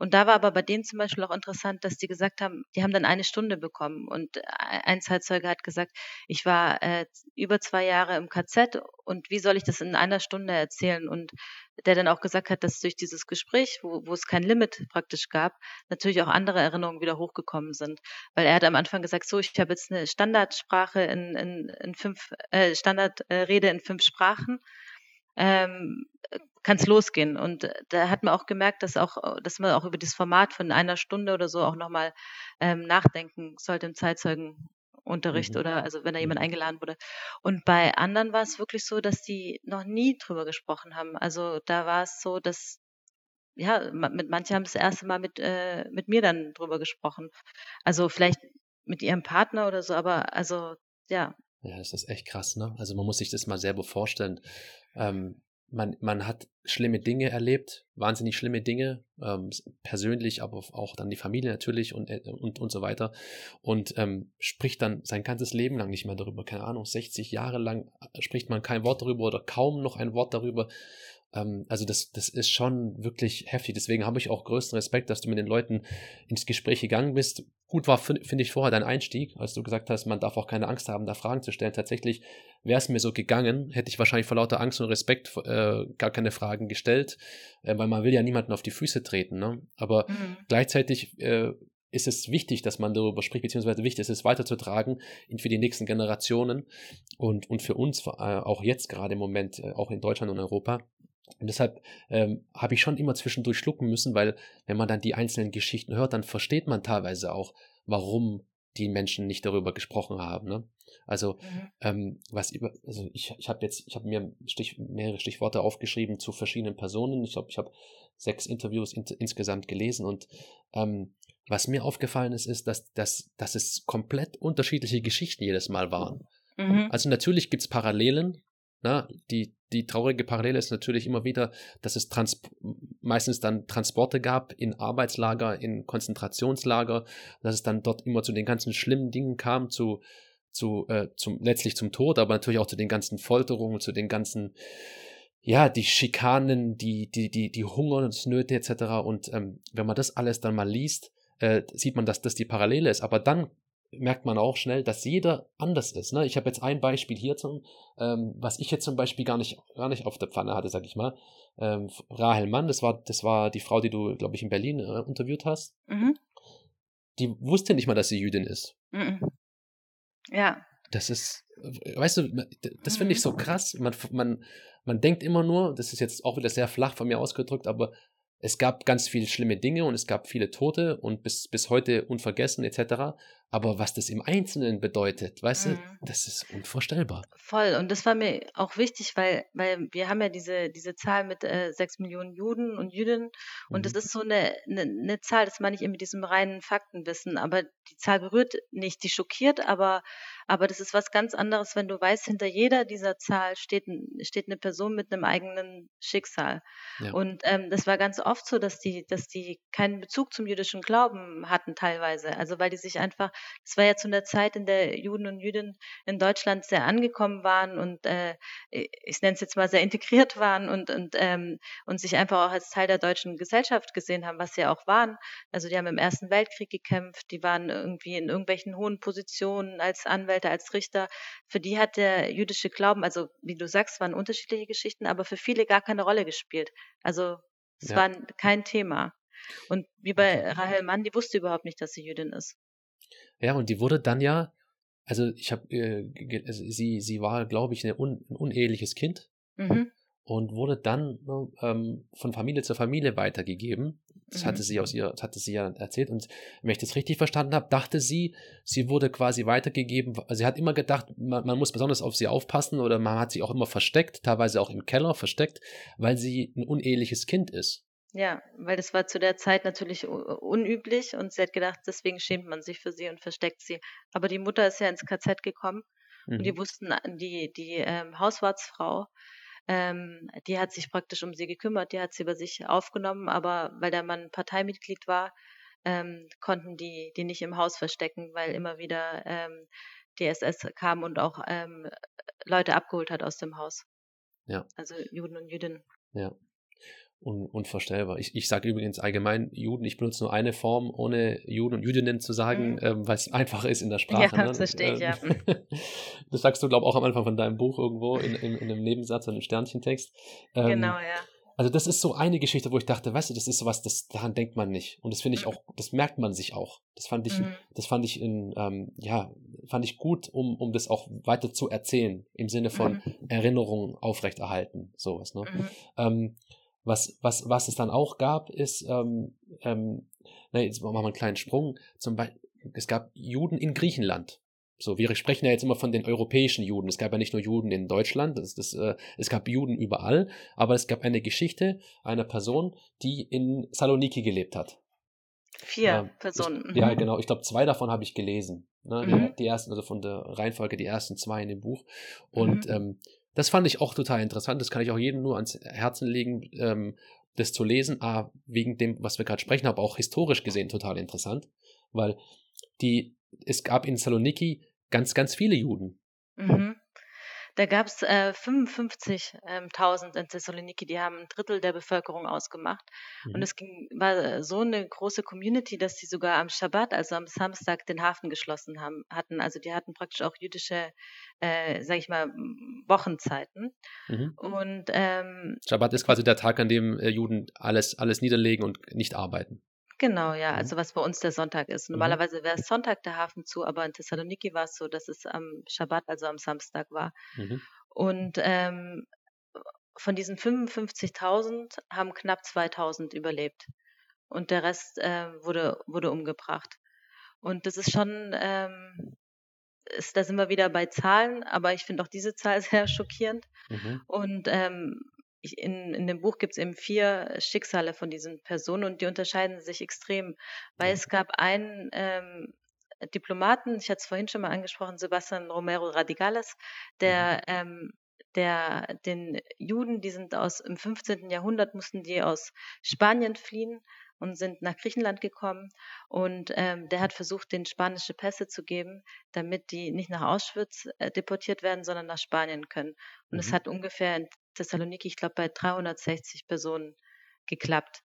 Und da war aber bei denen zum Beispiel auch interessant, dass die gesagt haben, die haben dann eine Stunde bekommen. Und ein Zeitzeuge hat gesagt, ich war äh, über zwei Jahre im KZ und wie soll ich das in einer Stunde erzählen? Und der dann auch gesagt hat, dass durch dieses Gespräch, wo, wo es kein Limit praktisch gab, natürlich auch andere Erinnerungen wieder hochgekommen sind. Weil er hat am Anfang gesagt, so, ich habe jetzt eine Standardsprache in, in, in fünf, äh, Standardrede in fünf Sprachen. Ähm, kann es losgehen. Und äh, da hat man auch gemerkt, dass auch, äh, dass man auch über das Format von einer Stunde oder so auch nochmal ähm, nachdenken sollte im Zeitzeugenunterricht Mhm. oder also wenn da jemand Mhm. eingeladen wurde. Und bei anderen war es wirklich so, dass die noch nie drüber gesprochen haben. Also da war es so, dass ja, mit manche haben das erste Mal mit, äh, mit mir dann drüber gesprochen. Also vielleicht mit ihrem Partner oder so, aber also ja. Ja, das ist echt krass, ne? Also man muss sich das mal selber vorstellen. Ähm, man, man hat schlimme Dinge erlebt, wahnsinnig schlimme Dinge, ähm, persönlich, aber auch dann die Familie natürlich und, äh, und, und so weiter. Und ähm, spricht dann sein ganzes Leben lang nicht mehr darüber. Keine Ahnung, 60 Jahre lang äh, spricht man kein Wort darüber oder kaum noch ein Wort darüber. Ähm, also das, das ist schon wirklich heftig. Deswegen habe ich auch größten Respekt, dass du mit den Leuten ins Gespräch gegangen bist. Gut war, fin- finde ich, vorher dein Einstieg, als du gesagt hast, man darf auch keine Angst haben, da Fragen zu stellen. Tatsächlich wäre es mir so gegangen, hätte ich wahrscheinlich vor lauter Angst und Respekt äh, gar keine Fragen gestellt, äh, weil man will ja niemanden auf die Füße treten. Ne? Aber Mhm. gleichzeitig äh, ist es wichtig, dass man darüber spricht, beziehungsweise wichtig ist es weiterzutragen für die nächsten Generationen und, und für uns äh, auch jetzt gerade im Moment, äh, auch in Deutschland und Europa. Und deshalb ähm, habe ich schon immer zwischendurch schlucken müssen, weil wenn man dann die einzelnen Geschichten hört, dann versteht man teilweise auch, warum die Menschen nicht darüber gesprochen haben. Ne? Also Mhm. ähm, was über, also ich, ich habe jetzt, ich habe mir Stich, mehrere Stichworte aufgeschrieben zu verschiedenen Personen. Ich glaube, ich habe sechs Interviews in, insgesamt gelesen und ähm, was mir aufgefallen ist, ist, dass, dass, dass es komplett unterschiedliche Geschichten jedes Mal waren. Mhm. Also natürlich gibt es Parallelen. Na, die, die traurige Parallele ist natürlich immer wieder, dass es trans meistens dann Transporte gab in Arbeitslager, in Konzentrationslager, dass es dann dort immer zu den ganzen schlimmen Dingen kam, zu, zu, äh, zum, letztlich zum Tod, aber natürlich auch zu den ganzen Folterungen, zu den ganzen, ja, die Schikanen, die, die, die, die Hungersnöte etc. Und ähm, wenn man das alles dann mal liest, äh, sieht man, dass das die Parallele ist. Aber dann merkt man auch schnell, dass jeder anders ist. Ne? Ich habe jetzt ein Beispiel hier, zum, ähm, was ich jetzt zum Beispiel gar nicht, gar nicht auf der Pfanne hatte, sag ich mal. Ähm, Rahel Mann, das war, das war die Frau, die du, glaube ich, in Berlin äh, interviewt hast. Mhm. Die wusste nicht mal, dass sie Jüdin ist. Mhm. Ja. Das ist, äh, weißt du, das finde ich so krass. Man, man, man denkt immer nur, das ist jetzt auch wieder sehr flach von mir ausgedrückt, aber es gab ganz viele schlimme Dinge und es gab viele Tote und bis, bis heute unvergessen etc. Aber was das im Einzelnen bedeutet, weißt Mhm. du, das ist unvorstellbar. Voll. Und das war mir auch wichtig, weil, weil wir haben ja diese, diese Zahl mit äh, sechs Millionen Juden und Jüdinnen. Und das Mhm. ist so eine, eine, eine Zahl, das meine ich eben mit diesem reinen Faktenwissen. Aber die Zahl berührt nicht, die schockiert, aber, aber das ist was ganz anderes, wenn du weißt, hinter jeder dieser Zahl steht, steht eine Person mit einem eigenen Schicksal. Ja. Und ähm, das war ganz oft so, dass die, dass die keinen Bezug zum jüdischen Glauben hatten teilweise. Also weil die sich einfach, es war ja zu einer Zeit, in der Juden und Jüdinnen in Deutschland sehr angekommen waren und äh, ich nenne es jetzt mal sehr integriert waren und und ähm, und sich einfach auch als Teil der deutschen Gesellschaft gesehen haben, was sie auch waren. Also die haben im Ersten Weltkrieg gekämpft, die waren irgendwie in irgendwelchen hohen Positionen als Anwälte, als Richter. Für die hat der jüdische Glauben, also wie du sagst, waren unterschiedliche Geschichten, aber für viele gar keine Rolle gespielt. Also es Ja. war kein Thema. Und wie bei Rahel Mann, die wusste überhaupt nicht, dass sie Jüdin ist. Ja, und die wurde dann ja, also ich habe, äh, also sie, sie war, glaube ich, un, ein uneheliches Kind Mhm. und wurde dann ne, ähm, von Familie zu Familie weitergegeben. Das Mhm. hatte sie aus ihr, hatte sie ja erzählt. Und wenn ich das richtig verstanden habe, dachte sie, sie wurde quasi weitergegeben. Also sie hat immer gedacht, man, man muss besonders auf sie aufpassen oder man hat sie auch immer versteckt, teilweise auch im Keller versteckt, weil sie ein uneheliches Kind ist. Ja, weil das war zu der Zeit natürlich u- unüblich und sie hat gedacht, deswegen schämt man sich für sie und versteckt sie. Aber die Mutter ist ja ins KZ gekommen und die Mhm. wussten, die, die ähm, Hauswartsfrau, ähm, die hat sich praktisch um sie gekümmert, die hat sie über sich aufgenommen, aber weil der Mann Parteimitglied war, ähm, konnten die die nicht im Haus verstecken, weil immer wieder ähm, die SS kam und auch ähm, Leute abgeholt hat aus dem Haus. Ja. Also Juden und Jüdinnen. Ja. Un unvorstellbar. Ich, ich sage übrigens allgemein Juden, ich benutze nur eine Form, ohne Juden und Jüdinnen zu sagen, Mhm. ähm, weil es einfacher ist in der Sprache. Ja, ne? das verstehe ich, ja. Ähm, (laughs) Das sagst du, glaube ich, auch am Anfang von deinem Buch irgendwo in, in, in einem Nebensatz, in einem Sternchentext. Ähm, Genau, ja. Also das ist so eine Geschichte, wo ich dachte, weißt du, das ist sowas, das daran denkt man nicht. Und das finde ich Mhm. auch, das merkt man sich auch. Das fand ich, Mhm. das fand ich in, ähm, ja, fand ich gut, um, um das auch weiter zu erzählen, im Sinne von Mhm. Erinnerungen aufrechterhalten, sowas. Ne? Mhm. Ähm, was, was, was es dann auch gab, ist, ähm, ähm, na, jetzt machen wir einen kleinen Sprung. Zum Beispiel, es gab Juden in Griechenland. So, wir sprechen ja jetzt immer von den europäischen Juden. Es gab ja nicht nur Juden in Deutschland, das, das, äh, es gab Juden überall, aber es gab eine Geschichte einer Person, die in Saloniki gelebt hat. Vier Ähm, Personen. Ich, ja, Mhm. genau. Ich glaube, zwei davon habe ich gelesen. Ne? Die, Mhm. die ersten, also von der Reihenfolge, die ersten zwei in dem Buch. Und Mhm. ähm, das fand ich auch total interessant. Das kann ich auch jedem nur ans Herzen legen, ähm, das zu lesen. Ah, wegen dem, was wir gerade sprechen, aber auch historisch gesehen total interessant. Weil die, es gab in Saloniki ganz, ganz viele Juden. Mhm. Da gab es äh, 55.000 in Thessaloniki, die haben ein Drittel der Bevölkerung ausgemacht. Und Mhm. es ging, war äh, so eine große Community, dass sie sogar am Schabbat, also am Samstag, den Hafen geschlossen haben, hatten. Also die hatten praktisch auch jüdische, äh, sag ich mal, Wochenzeiten. Mhm. Und ähm, Schabbat ist quasi der Tag, an dem äh, Juden alles, alles niederlegen und nicht arbeiten. Genau, ja, Mhm. also was bei uns der Sonntag ist. Mhm. Normalerweise wäre es Sonntag der Hafen zu, aber in Thessaloniki war es so, dass es am Schabbat, also am Samstag war. Mhm. Und ähm, von diesen 55.000 haben knapp 2.000 überlebt. Und der Rest äh, wurde, wurde umgebracht. Und das ist schon, ähm, ist, da sind wir wieder bei Zahlen, aber ich finde auch diese Zahl (laughs) sehr schockierend. Mhm. Und ähm, ich, in, in dem Buch gibt es eben vier Schicksale von diesen Personen und die unterscheiden sich extrem, weil es gab einen ähm, Diplomaten, ich hatte es vorhin schon mal angesprochen, Sebastian Romero Radicales, der, ähm, der den Juden, die sind aus im 15. Jahrhundert, mussten die aus Spanien fliehen und sind nach Griechenland gekommen. Und ähm, der hat versucht, den spanische Pässe zu geben, damit die nicht nach Auschwitz äh, deportiert werden, sondern nach Spanien können. Und es Mhm. hat ungefähr in Thessaloniki, ich glaube, bei 360 Personen geklappt.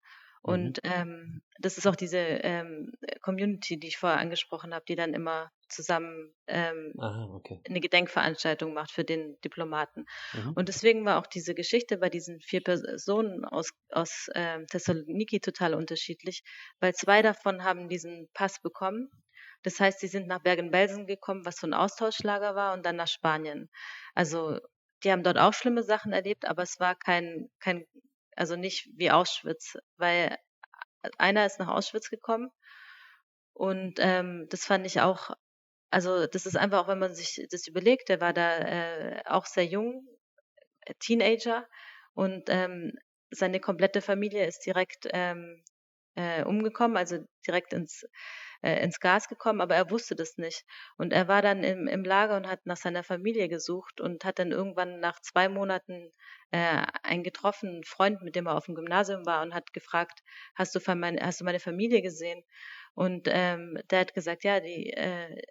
Mhm. Und ähm, das ist auch diese ähm, Community, die ich vorher angesprochen habe, die dann immer zusammen ähm, Aha, okay. eine Gedenkveranstaltung macht für den Diplomaten. Mhm. Und deswegen war auch diese Geschichte bei diesen vier Personen aus, aus ähm, Thessaloniki total unterschiedlich, weil zwei davon haben diesen Pass bekommen. Das heißt, sie sind nach Bergen-Belsen gekommen, was so ein Austauschlager war, und dann nach Spanien. Also die haben dort auch schlimme Sachen erlebt, aber es war kein, kein also nicht wie Auschwitz, weil einer ist nach Auschwitz gekommen Und ähm, das fand ich auch, also das ist einfach auch, wenn man sich das überlegt, der war da äh, auch sehr jung, Teenager und ähm, seine komplette Familie ist direkt ähm, äh, umgekommen, also direkt ins, äh, ins Gas gekommen, aber er wusste das nicht. Und er war dann im, im Lager und hat nach seiner Familie gesucht und hat dann irgendwann nach zwei Monaten äh, einen getroffen, Freund, mit dem er auf dem Gymnasium war und hat gefragt, hast du, meine, hast du meine Familie gesehen? Und ähm, der hat gesagt, ja, die, äh,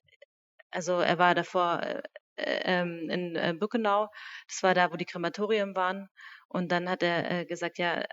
also er war davor äh ähm, in äh, Bückenau, das war da, wo die Krematorien waren. Und dann hat er äh, gesagt, ja,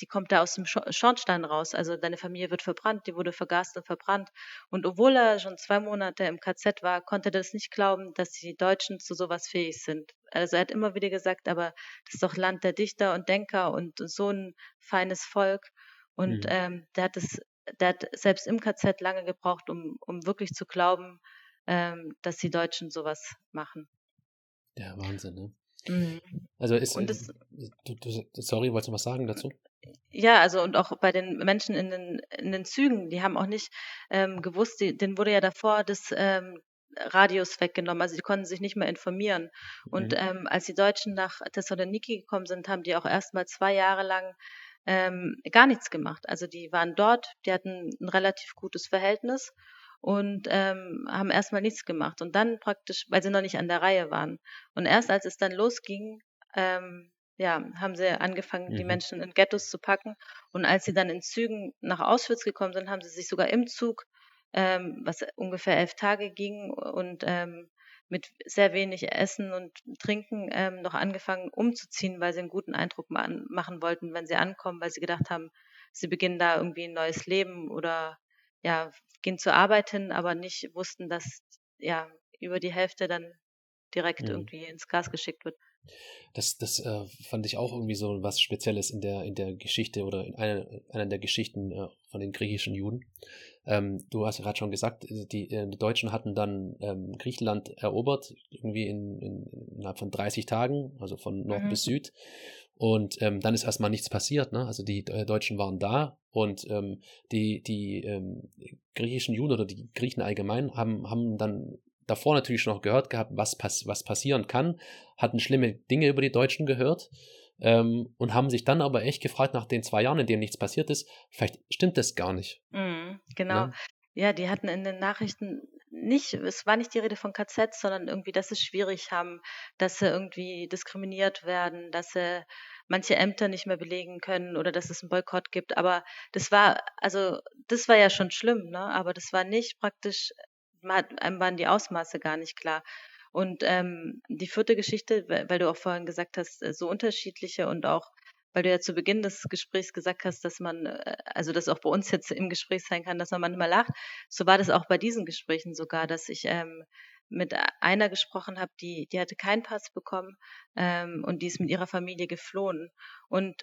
die kommt da aus dem Schornstein raus. Also deine Familie wird verbrannt, die wurde vergast und verbrannt. Und obwohl er schon zwei Monate im KZ war, konnte er das nicht glauben, dass die Deutschen zu sowas fähig sind. Also er hat immer wieder gesagt, aber das ist doch Land der Dichter und Denker und so ein feines Volk. Und mhm. ähm, der hat es, der hat selbst im KZ lange gebraucht, um, um wirklich zu glauben, ähm, dass die Deutschen sowas machen. Ja, Wahnsinn, ne? Mhm. Also ist, und das, du, du, sorry, wolltest du was sagen dazu? Ja, also und auch bei den Menschen in den, in den Zügen, die haben auch nicht ähm, gewusst, die, denen wurde ja davor das ähm, Radios weggenommen, also die konnten sich nicht mehr informieren. Und mhm. ähm, als die Deutschen nach Thessaloniki gekommen sind, haben die auch erst mal zwei Jahre lang ähm, gar nichts gemacht. Also die waren dort, die hatten ein relativ gutes Verhältnis und ähm, haben erstmal nichts gemacht. Und dann praktisch, weil sie noch nicht an der Reihe waren. Und erst als es dann losging, ähm, ja, haben sie angefangen, mhm. die Menschen in Ghettos zu packen. Und als sie dann in Zügen nach Auschwitz gekommen sind, haben sie sich sogar im Zug, ähm, was ungefähr elf Tage ging und ähm, mit sehr wenig Essen und Trinken ähm, noch angefangen umzuziehen, weil sie einen guten Eindruck machen wollten, wenn sie ankommen, weil sie gedacht haben, sie beginnen da irgendwie ein neues Leben oder ja, gehen zur Arbeit hin, aber nicht wussten, dass ja über die Hälfte dann direkt mhm. irgendwie ins Gas geschickt wird. Das, das äh, fand ich auch irgendwie so was Spezielles in der, in der Geschichte oder in einer, einer der Geschichten äh, von den griechischen Juden. Ähm, du hast ja gerade schon gesagt, äh, die, äh, die Deutschen hatten dann ähm, Griechenland erobert, irgendwie in, in, innerhalb von 30 Tagen, also von Nord mhm. bis Süd. Und ähm, dann ist erstmal nichts passiert. Ne? Also die äh, Deutschen waren da und ähm, die, die ähm, griechischen Juden oder die Griechen allgemein haben, haben dann davor natürlich schon noch gehört gehabt, was, pass was passieren kann, hatten schlimme Dinge über die Deutschen gehört ähm, und haben sich dann aber echt gefragt, nach den zwei Jahren, in denen nichts passiert ist, vielleicht stimmt das gar nicht. Mm, genau. Ja? ja, die hatten in den Nachrichten nicht, es war nicht die Rede von KZ, sondern irgendwie, dass sie es schwierig haben, dass sie irgendwie diskriminiert werden, dass sie manche Ämter nicht mehr belegen können oder dass es einen Boykott gibt. Aber das war, also das war ja schon schlimm, ne? Aber das war nicht praktisch einem waren die Ausmaße gar nicht klar. Und ähm, die vierte Geschichte, weil du auch vorhin gesagt hast, äh, so unterschiedliche und auch, weil du ja zu Beginn des Gesprächs gesagt hast, dass man, äh, also das auch bei uns jetzt im Gespräch sein kann, dass man manchmal lacht, so war das auch bei diesen Gesprächen sogar, dass ich ähm, mit einer gesprochen habe, die, die hatte keinen Pass bekommen ähm, und die ist mit ihrer Familie geflohen. Und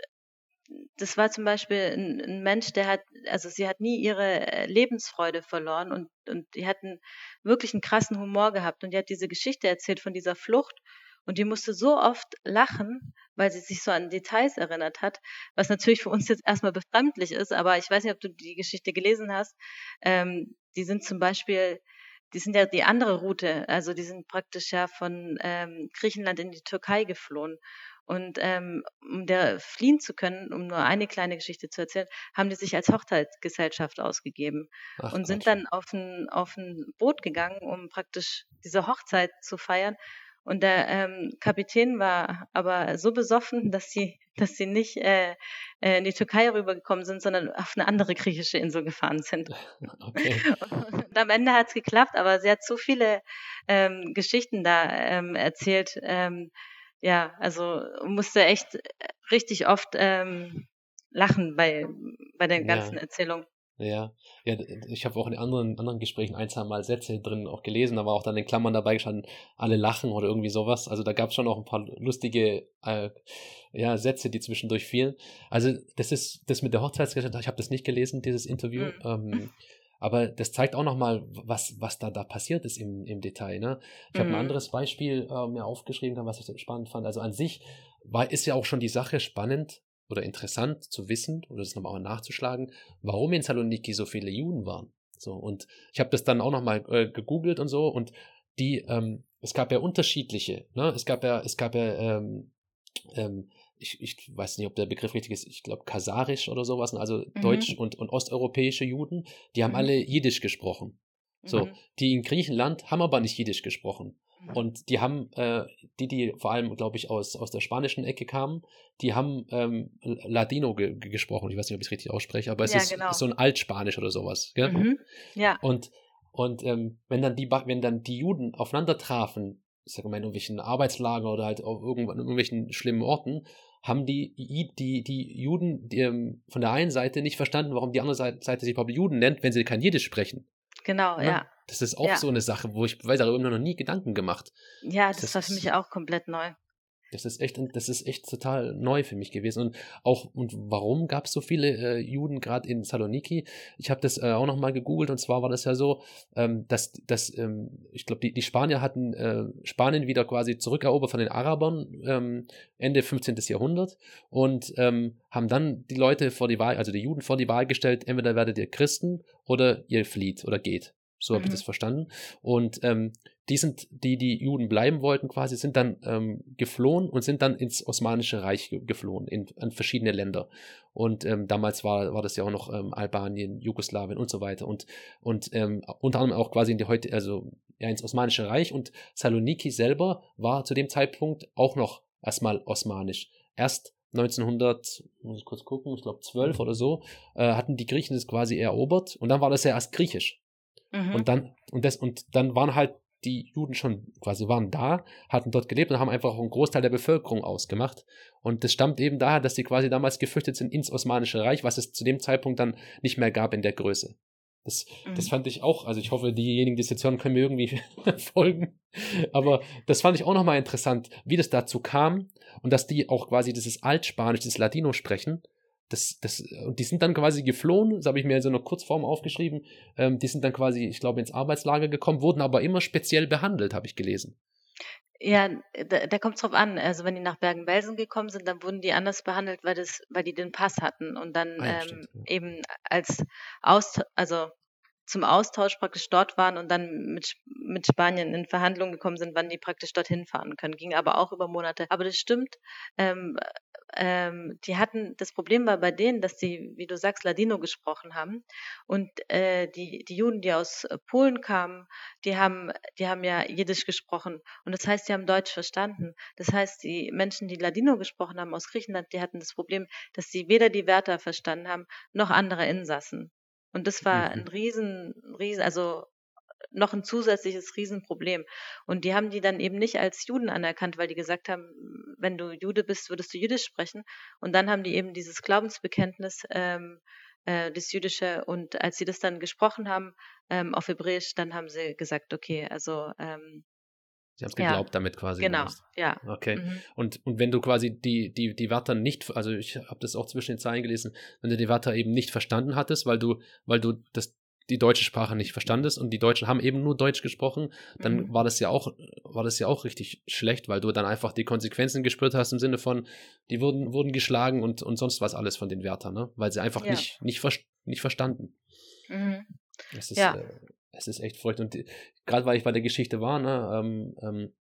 das war zum Beispiel ein, ein, Mensch, der hat, also sie hat nie ihre äh, Lebensfreude verloren und, und die hatten wirklich einen krassen Humor gehabt und die hat diese Geschichte erzählt von dieser Flucht und die musste so oft lachen, weil sie sich so an Details erinnert hat, was natürlich für uns jetzt erstmal befremdlich ist, aber ich weiß nicht, ob du die Geschichte gelesen hast. Ähm, die sind zum Beispiel, die sind ja die andere Route, also die sind praktisch ja von ähm, Griechenland in die Türkei geflohen. Und ähm, um der fliehen zu können, um nur eine kleine Geschichte zu erzählen, haben die sich als Hochzeitsgesellschaft ausgegeben Ach, und sind dann auf ein, auf ein Boot gegangen, um praktisch diese Hochzeit zu feiern. Und der ähm, Kapitän war aber so besoffen, (laughs) dass sie, dass sie nicht äh, äh, in die Türkei rübergekommen sind, sondern auf eine andere griechische Insel gefahren sind. (laughs) Okay. Und am Ende hat es geklappt, aber sie hat so viele ähm, Geschichten da ähm, erzählt. Ähm, ja, also musste echt äh, richtig oft ähm, lachen bei, bei der ganzen ja. Erzählung. Ja, ja, ich habe auch in anderen, anderen Gesprächen ein, zwei Mal Sätze drin auch gelesen, da war auch dann in Klammern dabei gestanden, alle lachen oder irgendwie sowas. Also da gab es schon auch ein paar lustige äh, ja, Sätze, die zwischendurch fielen. Also das ist das mit der Hochzeitsgesellschaft, ich habe das nicht gelesen, dieses Interview. Mhm. Ähm, (laughs) aber das zeigt auch nochmal, was, was da, da passiert ist im, im Detail. Ne? Ich habe ein mhm. anderes Beispiel äh, mir aufgeschrieben, was ich spannend fand. Also an sich war, ist ja auch schon die Sache spannend oder interessant zu wissen oder das nochmal nachzuschlagen, warum in Saloniki so viele Juden waren. So, und ich habe das dann auch nochmal äh, gegoogelt und so und die, ähm, es gab ja unterschiedliche, ne? Es gab ja, es gab ja, ähm, ähm, ich, ich weiß nicht, ob der Begriff richtig ist, ich glaube Kasarisch oder sowas, ne? also mhm. deutsch und, und osteuropäische Juden, die haben mhm. alle Jiddisch gesprochen. So, mhm. die in Griechenland haben aber nicht Jiddisch gesprochen. Mhm. Und die haben, äh, die, die vor allem, glaube ich, aus, aus der spanischen Ecke kamen, die haben ähm, Ladino ge gesprochen. Ich weiß nicht, ob ich es richtig ausspreche, aber es ja, ist, genau. ist, so ein Altspanisch oder sowas. Mhm. Ja. Und, und ähm, wenn, dann die, wenn dann die Juden aufeinander trafen, ich sage mal in irgendwelchen Arbeitslager oder halt auf irgendwelchen schlimmen Orten, haben die, die, die Juden die, ähm, von der einen Seite nicht verstanden, warum die andere Seite sich überhaupt Juden nennt, wenn sie kein Jiddisch sprechen. Genau, ne? ja. Das ist auch ja. so eine Sache, wo ich weiß, darüber noch nie Gedanken gemacht. Ja, das, das war für mich auch komplett neu. Das ist echt, das ist echt total neu für mich gewesen. Und auch, und warum gab es so viele äh, Juden gerade in Saloniki? Ich habe das äh, auch nochmal gegoogelt und zwar war das ja so, ähm, dass, dass ähm, ich glaube, die, die Spanier hatten äh, Spanien wieder quasi zurückerobert von den Arabern ähm, Ende 15. Jahrhundert und ähm, haben dann die Leute vor die Wahl, also die Juden vor die Wahl gestellt, entweder werdet ihr Christen oder ihr flieht oder geht. So habe mhm. ich das verstanden. Und ähm, die sind, die die Juden bleiben wollten, quasi, sind dann ähm, geflohen und sind dann ins Osmanische Reich geflohen, in, in verschiedene Länder. Und ähm, damals war, war das ja auch noch ähm, Albanien, Jugoslawien und so weiter. Und, und ähm, unter anderem auch quasi in die heute, also ja, ins Osmanische Reich. Und Saloniki selber war zu dem Zeitpunkt auch noch erstmal osmanisch. Erst 1900, muss ich kurz gucken, ich glaube 12 oder so, äh, hatten die Griechen das quasi erobert und dann war das ja erst griechisch. Mhm. Und dann, und das, und dann waren halt die Juden schon quasi waren da, hatten dort gelebt und haben einfach auch einen Großteil der Bevölkerung ausgemacht. Und das stammt eben daher, dass sie quasi damals geflüchtet sind ins Osmanische Reich, was es zu dem Zeitpunkt dann nicht mehr gab in der Größe. Das, mhm. das fand ich auch, also ich hoffe, diejenigen, die es jetzt hören, können mir irgendwie (laughs) folgen. Aber das fand ich auch nochmal interessant, wie das dazu kam und dass die auch quasi dieses Altspanisch, dieses Ladino sprechen das, das, und die sind dann quasi geflohen, das habe ich mir in so einer Kurzform aufgeschrieben, ähm, die sind dann quasi, ich glaube, ins Arbeitslager gekommen, wurden aber immer speziell behandelt, habe ich gelesen. Ja, da, da kommt es drauf an. Also wenn die nach Bergen-Belsen gekommen sind, dann wurden die anders behandelt, weil das, weil die den Pass hatten und dann ah, ja, ähm, stimmt, ja. eben als Aus, also zum Austausch praktisch dort waren und dann mit, mit Spanien in Verhandlungen gekommen sind, wann die praktisch dorthin fahren können. Ging aber auch über Monate. Aber das stimmt. Ähm, ähm, die hatten, das Problem war bei denen, dass die, wie du sagst, Ladino gesprochen haben. Und äh, die, die Juden, die aus äh, Polen kamen, die haben, die haben ja Jiddisch gesprochen. Und das heißt, die haben Deutsch verstanden. Das heißt, die Menschen, die Ladino gesprochen haben aus Griechenland, die hatten das Problem, dass sie weder die Wörter verstanden haben, noch andere Insassen. Und das war ein mhm. riesen, riesen, also noch ein zusätzliches Riesenproblem. Und die haben die dann eben nicht als Juden anerkannt, weil die gesagt haben, wenn du Jude bist, würdest du Jüdisch sprechen. Und dann haben die eben dieses Glaubensbekenntnis, ähm, äh, das Jüdische. Und als sie das dann gesprochen haben ähm, auf Hebräisch, dann haben sie gesagt, okay, also ähm, Sie haben es geglaubt ja, damit quasi. Genau, gemacht. ja. Okay. Mhm. Und, und wenn du quasi die, die, die Wörter nicht, also ich habe das auch zwischen den Zeilen gelesen, wenn du die Wörter eben nicht verstanden hattest, weil du, weil du das, die deutsche Sprache nicht verstandest und die Deutschen haben eben nur Deutsch gesprochen, dann mhm. war das ja auch, war das ja auch richtig schlecht, weil du dann einfach die Konsequenzen gespürt hast im Sinne von, die wurden, wurden geschlagen und, und sonst was alles von den Wörtern, ne? Weil sie einfach ja. nicht, nicht, nicht verstanden. Mhm. Das ist, ja. äh, es ist echt verrückt. Und gerade weil ich bei der Geschichte war, ne, ähm, ähm,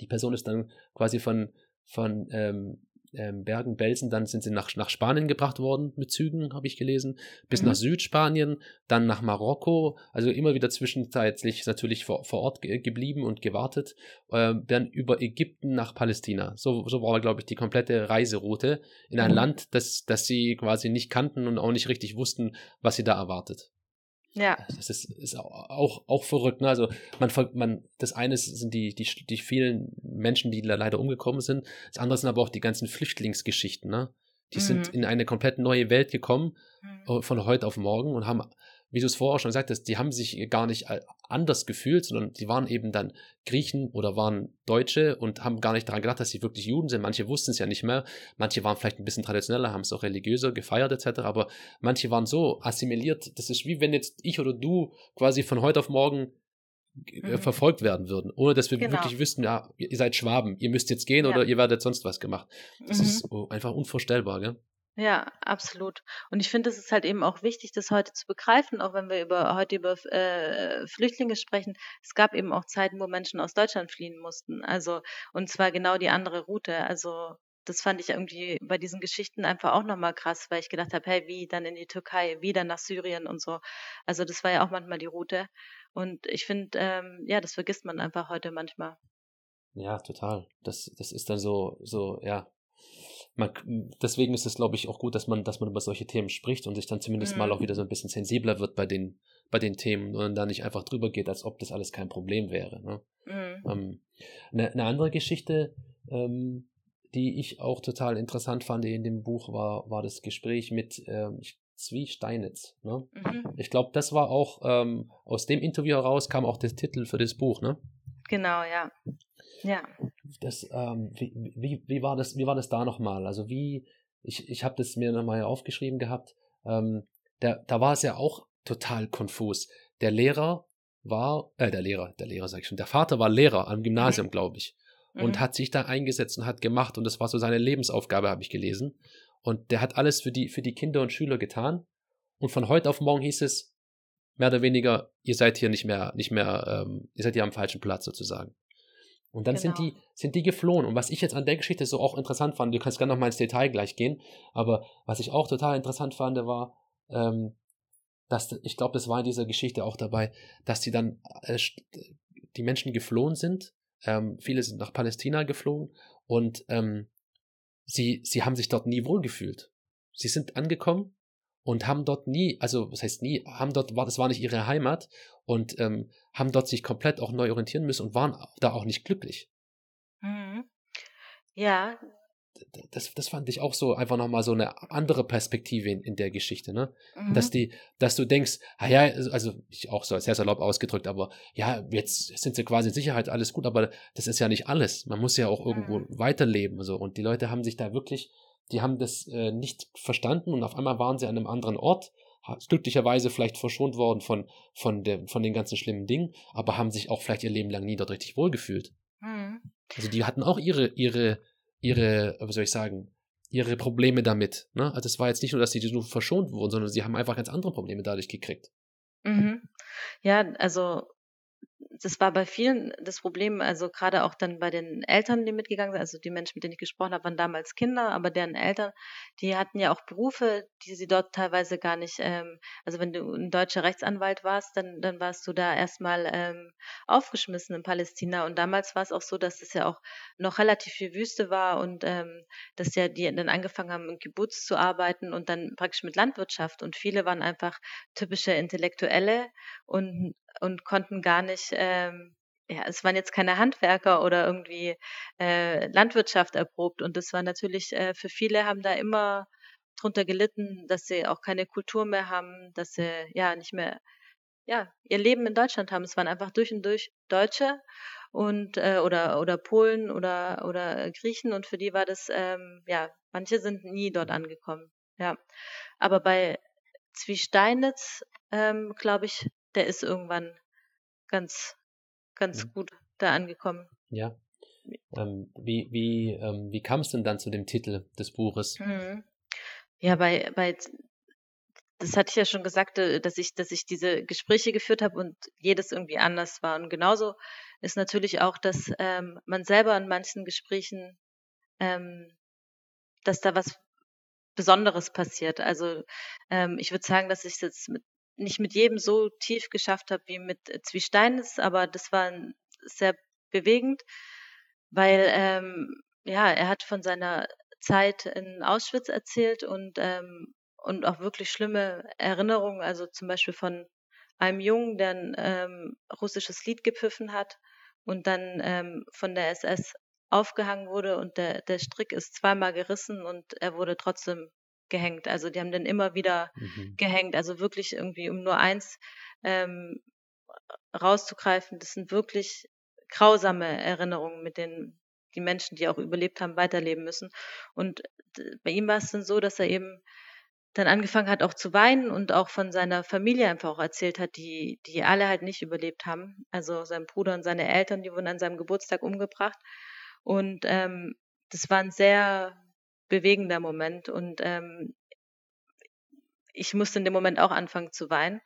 die Person ist dann quasi von, von ähm, ähm, Bergen-Belsen, dann sind sie nach, nach Spanien gebracht worden mit Zügen, habe ich gelesen, bis mhm. nach Südspanien, dann nach Marokko, also immer wieder zwischenzeitlich natürlich vor, vor Ort ge geblieben und gewartet, äh, dann über Ägypten nach Palästina. So, so war, glaube ich, die komplette Reiseroute in ein mhm. Land, das, das sie quasi nicht kannten und auch nicht richtig wussten, was sie da erwartet. Ja. Das ist, ist auch, auch verrückt. Ne? Also man, man, das eine sind die, die, die vielen Menschen, die leider umgekommen sind. Das andere sind aber auch die ganzen Flüchtlingsgeschichten. Ne? Die mhm. sind in eine komplett neue Welt gekommen, mhm. Äh, von heute auf morgen und haben wie du es vorher schon gesagt hast, die haben sich gar nicht anders gefühlt, sondern die waren eben dann Griechen oder waren Deutsche und haben gar nicht daran gedacht, dass sie wirklich Juden sind. Manche wussten es ja nicht mehr. Manche waren vielleicht ein bisschen traditioneller, haben es auch religiöser gefeiert etc. Aber manche waren so assimiliert. Das ist wie wenn jetzt ich oder du quasi von heute auf morgen äh, mhm. verfolgt werden würden, ohne dass wir genau. wirklich wüssten, ja, ihr seid Schwaben, ihr müsst jetzt gehen ja. oder ihr werdet sonst was gemacht. Das mhm. ist einfach unvorstellbar, gell? Ja, absolut. Und ich finde, es ist halt eben auch wichtig, das heute zu begreifen, auch wenn wir über heute über äh, Flüchtlinge sprechen. Es gab eben auch Zeiten, wo Menschen aus Deutschland fliehen mussten. Also, und zwar genau die andere Route. Also, das fand ich irgendwie bei diesen Geschichten einfach auch nochmal krass, weil ich gedacht habe, hey, wie dann in die Türkei, wie dann nach Syrien und so. Also, das war ja auch manchmal die Route. Und ich finde, ähm, ja, das vergisst man einfach heute manchmal. Ja, total. Das, das ist dann so, so, ja, man, deswegen ist es, glaube ich, auch gut, dass man, dass man über solche Themen spricht und sich dann zumindest mhm. mal auch wieder so ein bisschen sensibler wird bei den, bei den Themen und da nicht einfach drüber geht, als ob das alles kein Problem wäre. Ne? Mhm. Ähm, eine, eine, andere Geschichte, ähm, die ich auch total interessant fand in dem Buch, war, war das Gespräch mit ähm, Zwie Steinitz. Ne? Mhm. Ich glaube, das war auch ähm, aus dem Interview heraus kam auch der Titel für das Buch, ne? Genau, ja. Ja. Das, ähm, wie, wie, wie, war das, wie war das da nochmal? Also wie, ich, ich habe das mir nochmal aufgeschrieben gehabt, ähm, der, da war es ja auch total konfus. Der Lehrer war, äh, der Lehrer, der Lehrer sag ich schon, der Vater war Lehrer am Gymnasium, mhm. glaube ich. Und mhm. hat sich da eingesetzt und hat gemacht und das war so seine Lebensaufgabe, habe ich gelesen. Und der hat alles für die, für die Kinder und Schüler getan. Und von heute auf morgen hieß es, mehr oder weniger, ihr seid hier nicht mehr, nicht mehr, ähm, ihr seid hier am falschen Platz sozusagen. Und dann genau. sind die, sind die geflohen. Und was ich jetzt an der Geschichte so auch interessant fand, du kannst gerne noch mal ins Detail gleich gehen, aber was ich auch total interessant fand, war, ähm, dass, ich glaube, das war in dieser Geschichte auch dabei, dass die dann, äh, die Menschen geflohen sind, ähm, viele sind nach Palästina geflogen und ähm, sie, sie haben sich dort nie wohlgefühlt. Sie sind angekommen und haben dort nie, also was heißt nie, haben dort, war, das war nicht ihre Heimat und ähm, haben dort sich komplett auch neu orientieren müssen und waren da auch nicht glücklich. Mhm. Ja. Das, das fand ich auch so einfach nochmal so eine andere Perspektive in, in der Geschichte, ne? Mhm. Dass die, dass du denkst, ah ja, also ich auch so sehr salopp ausgedrückt, aber ja, jetzt sind sie quasi in Sicherheit, alles gut, aber das ist ja nicht alles. Man muss ja auch irgendwo mhm. weiterleben. So. Und die Leute haben sich da wirklich die haben das äh, nicht verstanden und auf einmal waren sie an einem anderen Ort, glücklicherweise vielleicht verschont worden von, von, der, von den ganzen schlimmen Dingen, aber haben sich auch vielleicht ihr Leben lang nie dort richtig wohlgefühlt. Mhm. Also die hatten auch ihre, ihre, ihre, wie soll ich sagen, ihre Probleme damit. Ne? Also es war jetzt nicht nur, dass sie nur verschont wurden, sondern sie haben einfach ganz andere Probleme dadurch gekriegt. Mhm. Ja, also das war bei vielen das Problem, also gerade auch dann bei den Eltern, die mitgegangen sind, also die Menschen, mit denen ich gesprochen habe, waren damals Kinder, aber deren Eltern, die hatten ja auch Berufe, die sie dort teilweise gar nicht, ähm, also wenn du ein deutscher Rechtsanwalt warst, dann, dann warst du da erstmal ähm, aufgeschmissen in Palästina. Und damals war es auch so, dass es ja auch noch relativ viel Wüste war und ähm, dass ja die dann angefangen haben, im Kibbutz zu arbeiten und dann praktisch mit Landwirtschaft. Und viele waren einfach typische Intellektuelle und und konnten gar nicht, ähm, ja, es waren jetzt keine Handwerker oder irgendwie äh, Landwirtschaft erprobt. Und das war natürlich äh, für viele haben da immer drunter gelitten, dass sie auch keine Kultur mehr haben, dass sie ja nicht mehr ja ihr Leben in Deutschland haben. Es waren einfach durch und durch Deutsche und äh, oder oder Polen oder oder Griechen und für die war das ähm, ja manche sind nie dort angekommen. Ja, aber bei Zwiesteinitz ähm, glaube ich der ist irgendwann ganz, ganz mhm. gut da angekommen. Ja. Ähm, wie wie, ähm, wie kam es denn dann zu dem Titel des Buches? Mhm. Ja, bei, bei das hatte ich ja schon gesagt, äh, dass ich, dass ich diese Gespräche geführt habe und jedes irgendwie anders war. Und genauso ist natürlich auch, dass ähm, man selber in manchen Gesprächen, ähm, dass da was Besonderes passiert. Also ähm, ich würde sagen, dass ich jetzt mit nicht mit jedem so tief geschafft habe wie mit äh, Zwiesteines, aber das war sehr bewegend, weil ähm, ja, er hat von seiner Zeit in Auschwitz erzählt und ähm, und auch wirklich schlimme Erinnerungen, also zum Beispiel von einem Jungen, der ein ähm, russisches Lied gepfiffen hat und dann ähm, von der SS aufgehangen wurde und der, der Strick ist zweimal gerissen und er wurde trotzdem gehängt. Also die haben dann immer wieder mhm. gehängt. Also wirklich irgendwie, um nur eins ähm, rauszugreifen, das sind wirklich grausame Erinnerungen, mit denen die Menschen, die auch überlebt haben, weiterleben müssen. Und bei ihm war es dann so, dass er eben dann angefangen hat auch zu weinen und auch von seiner Familie einfach auch erzählt hat, die, die alle halt nicht überlebt haben. Also sein Bruder und seine Eltern, die wurden an seinem Geburtstag umgebracht. Und ähm, das waren sehr bewegender Moment und ähm, ich musste in dem Moment auch anfangen zu weinen.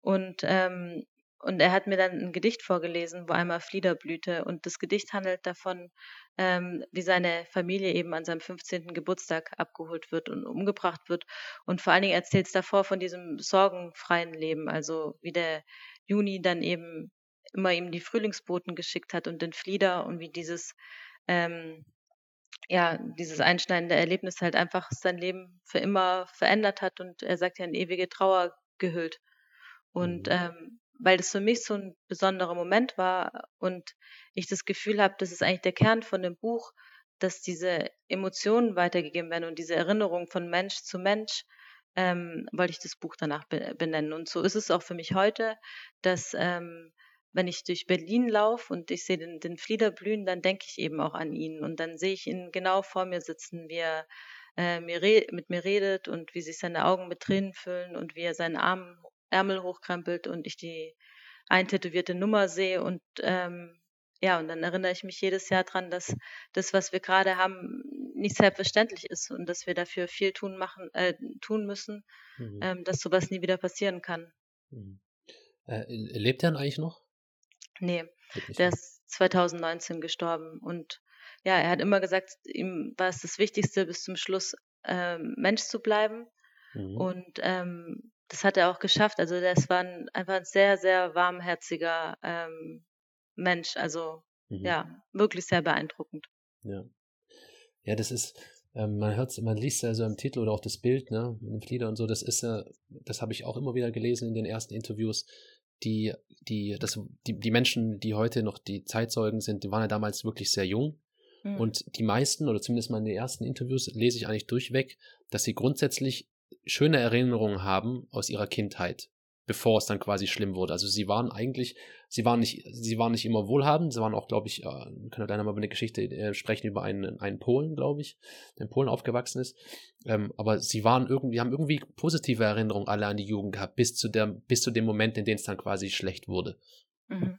Und, ähm, und er hat mir dann ein Gedicht vorgelesen, wo einmal Flieder blühte. Und das Gedicht handelt davon, ähm, wie seine Familie eben an seinem 15. Geburtstag abgeholt wird und umgebracht wird. Und vor allen Dingen erzählt es davor von diesem sorgenfreien Leben, also wie der Juni dann eben immer ihm die Frühlingsboten geschickt hat und den Flieder und wie dieses ähm, ja, dieses einschneidende Erlebnis halt einfach sein Leben für immer verändert hat und er sagt ja in ewige Trauer gehüllt. Und Mhm. ähm, weil das für mich so ein besonderer Moment war und ich das Gefühl habe, das ist eigentlich der Kern von dem Buch, dass diese Emotionen weitergegeben werden und diese Erinnerung von Mensch zu Mensch, ähm, wollte ich das Buch danach be benennen. Und so ist es auch für mich heute, dass ähm, wenn ich durch Berlin laufe und ich sehe den, den Flieder blühen, dann denke ich eben auch an ihn und dann sehe ich ihn genau vor mir sitzen, wie er äh, mir mit mir redet und wie sich seine Augen mit Tränen füllen und wie er seinen Arm, Ärmel hochkrempelt und ich die eintätowierte Nummer sehe und ähm, ja, und dann erinnere ich mich jedes Jahr dran, dass das, was wir gerade haben, nicht selbstverständlich ist und dass wir dafür viel tun machen, äh, tun müssen, Mhm. ähm, dass sowas nie wieder passieren kann. Mhm. Äh, lebt er eigentlich noch? Nee, der mehr. ist 2019 gestorben und ja, er hat immer gesagt, ihm war es das Wichtigste, bis zum Schluss ähm, Mensch zu bleiben Mhm. und ähm, das hat er auch geschafft. Also das war ein, einfach ein sehr, sehr warmherziger ähm, Mensch. Also Mhm. ja, wirklich sehr beeindruckend. Ja. Ja, das ist, ähm, man hört man liest ja so im Titel oder auch das Bild, ne, mit dem Flieder und so, das ist ja, das habe ich auch immer wieder gelesen in den ersten Interviews, die, die, das, die, die Menschen, die heute noch die Zeitzeugen sind, die waren ja damals wirklich sehr jung. Mhm. Und die meisten, oder zumindest mal in den ersten Interviews, lese ich eigentlich durchweg, dass sie grundsätzlich schöne Erinnerungen haben aus ihrer Kindheit, bevor es dann quasi schlimm wurde. Also sie waren eigentlich, sie waren nicht, sie waren nicht immer wohlhabend, sie waren auch, glaube ich, äh, wir können gleich nochmal über eine Geschichte äh, sprechen über einen, einen Polen, glaube ich, der in Polen aufgewachsen ist. Ähm, aber sie waren irgendwie, haben irgendwie positive Erinnerungen alle an die Jugend gehabt, bis zu der, bis zu dem Moment, in dem es dann quasi schlecht wurde. Mhm.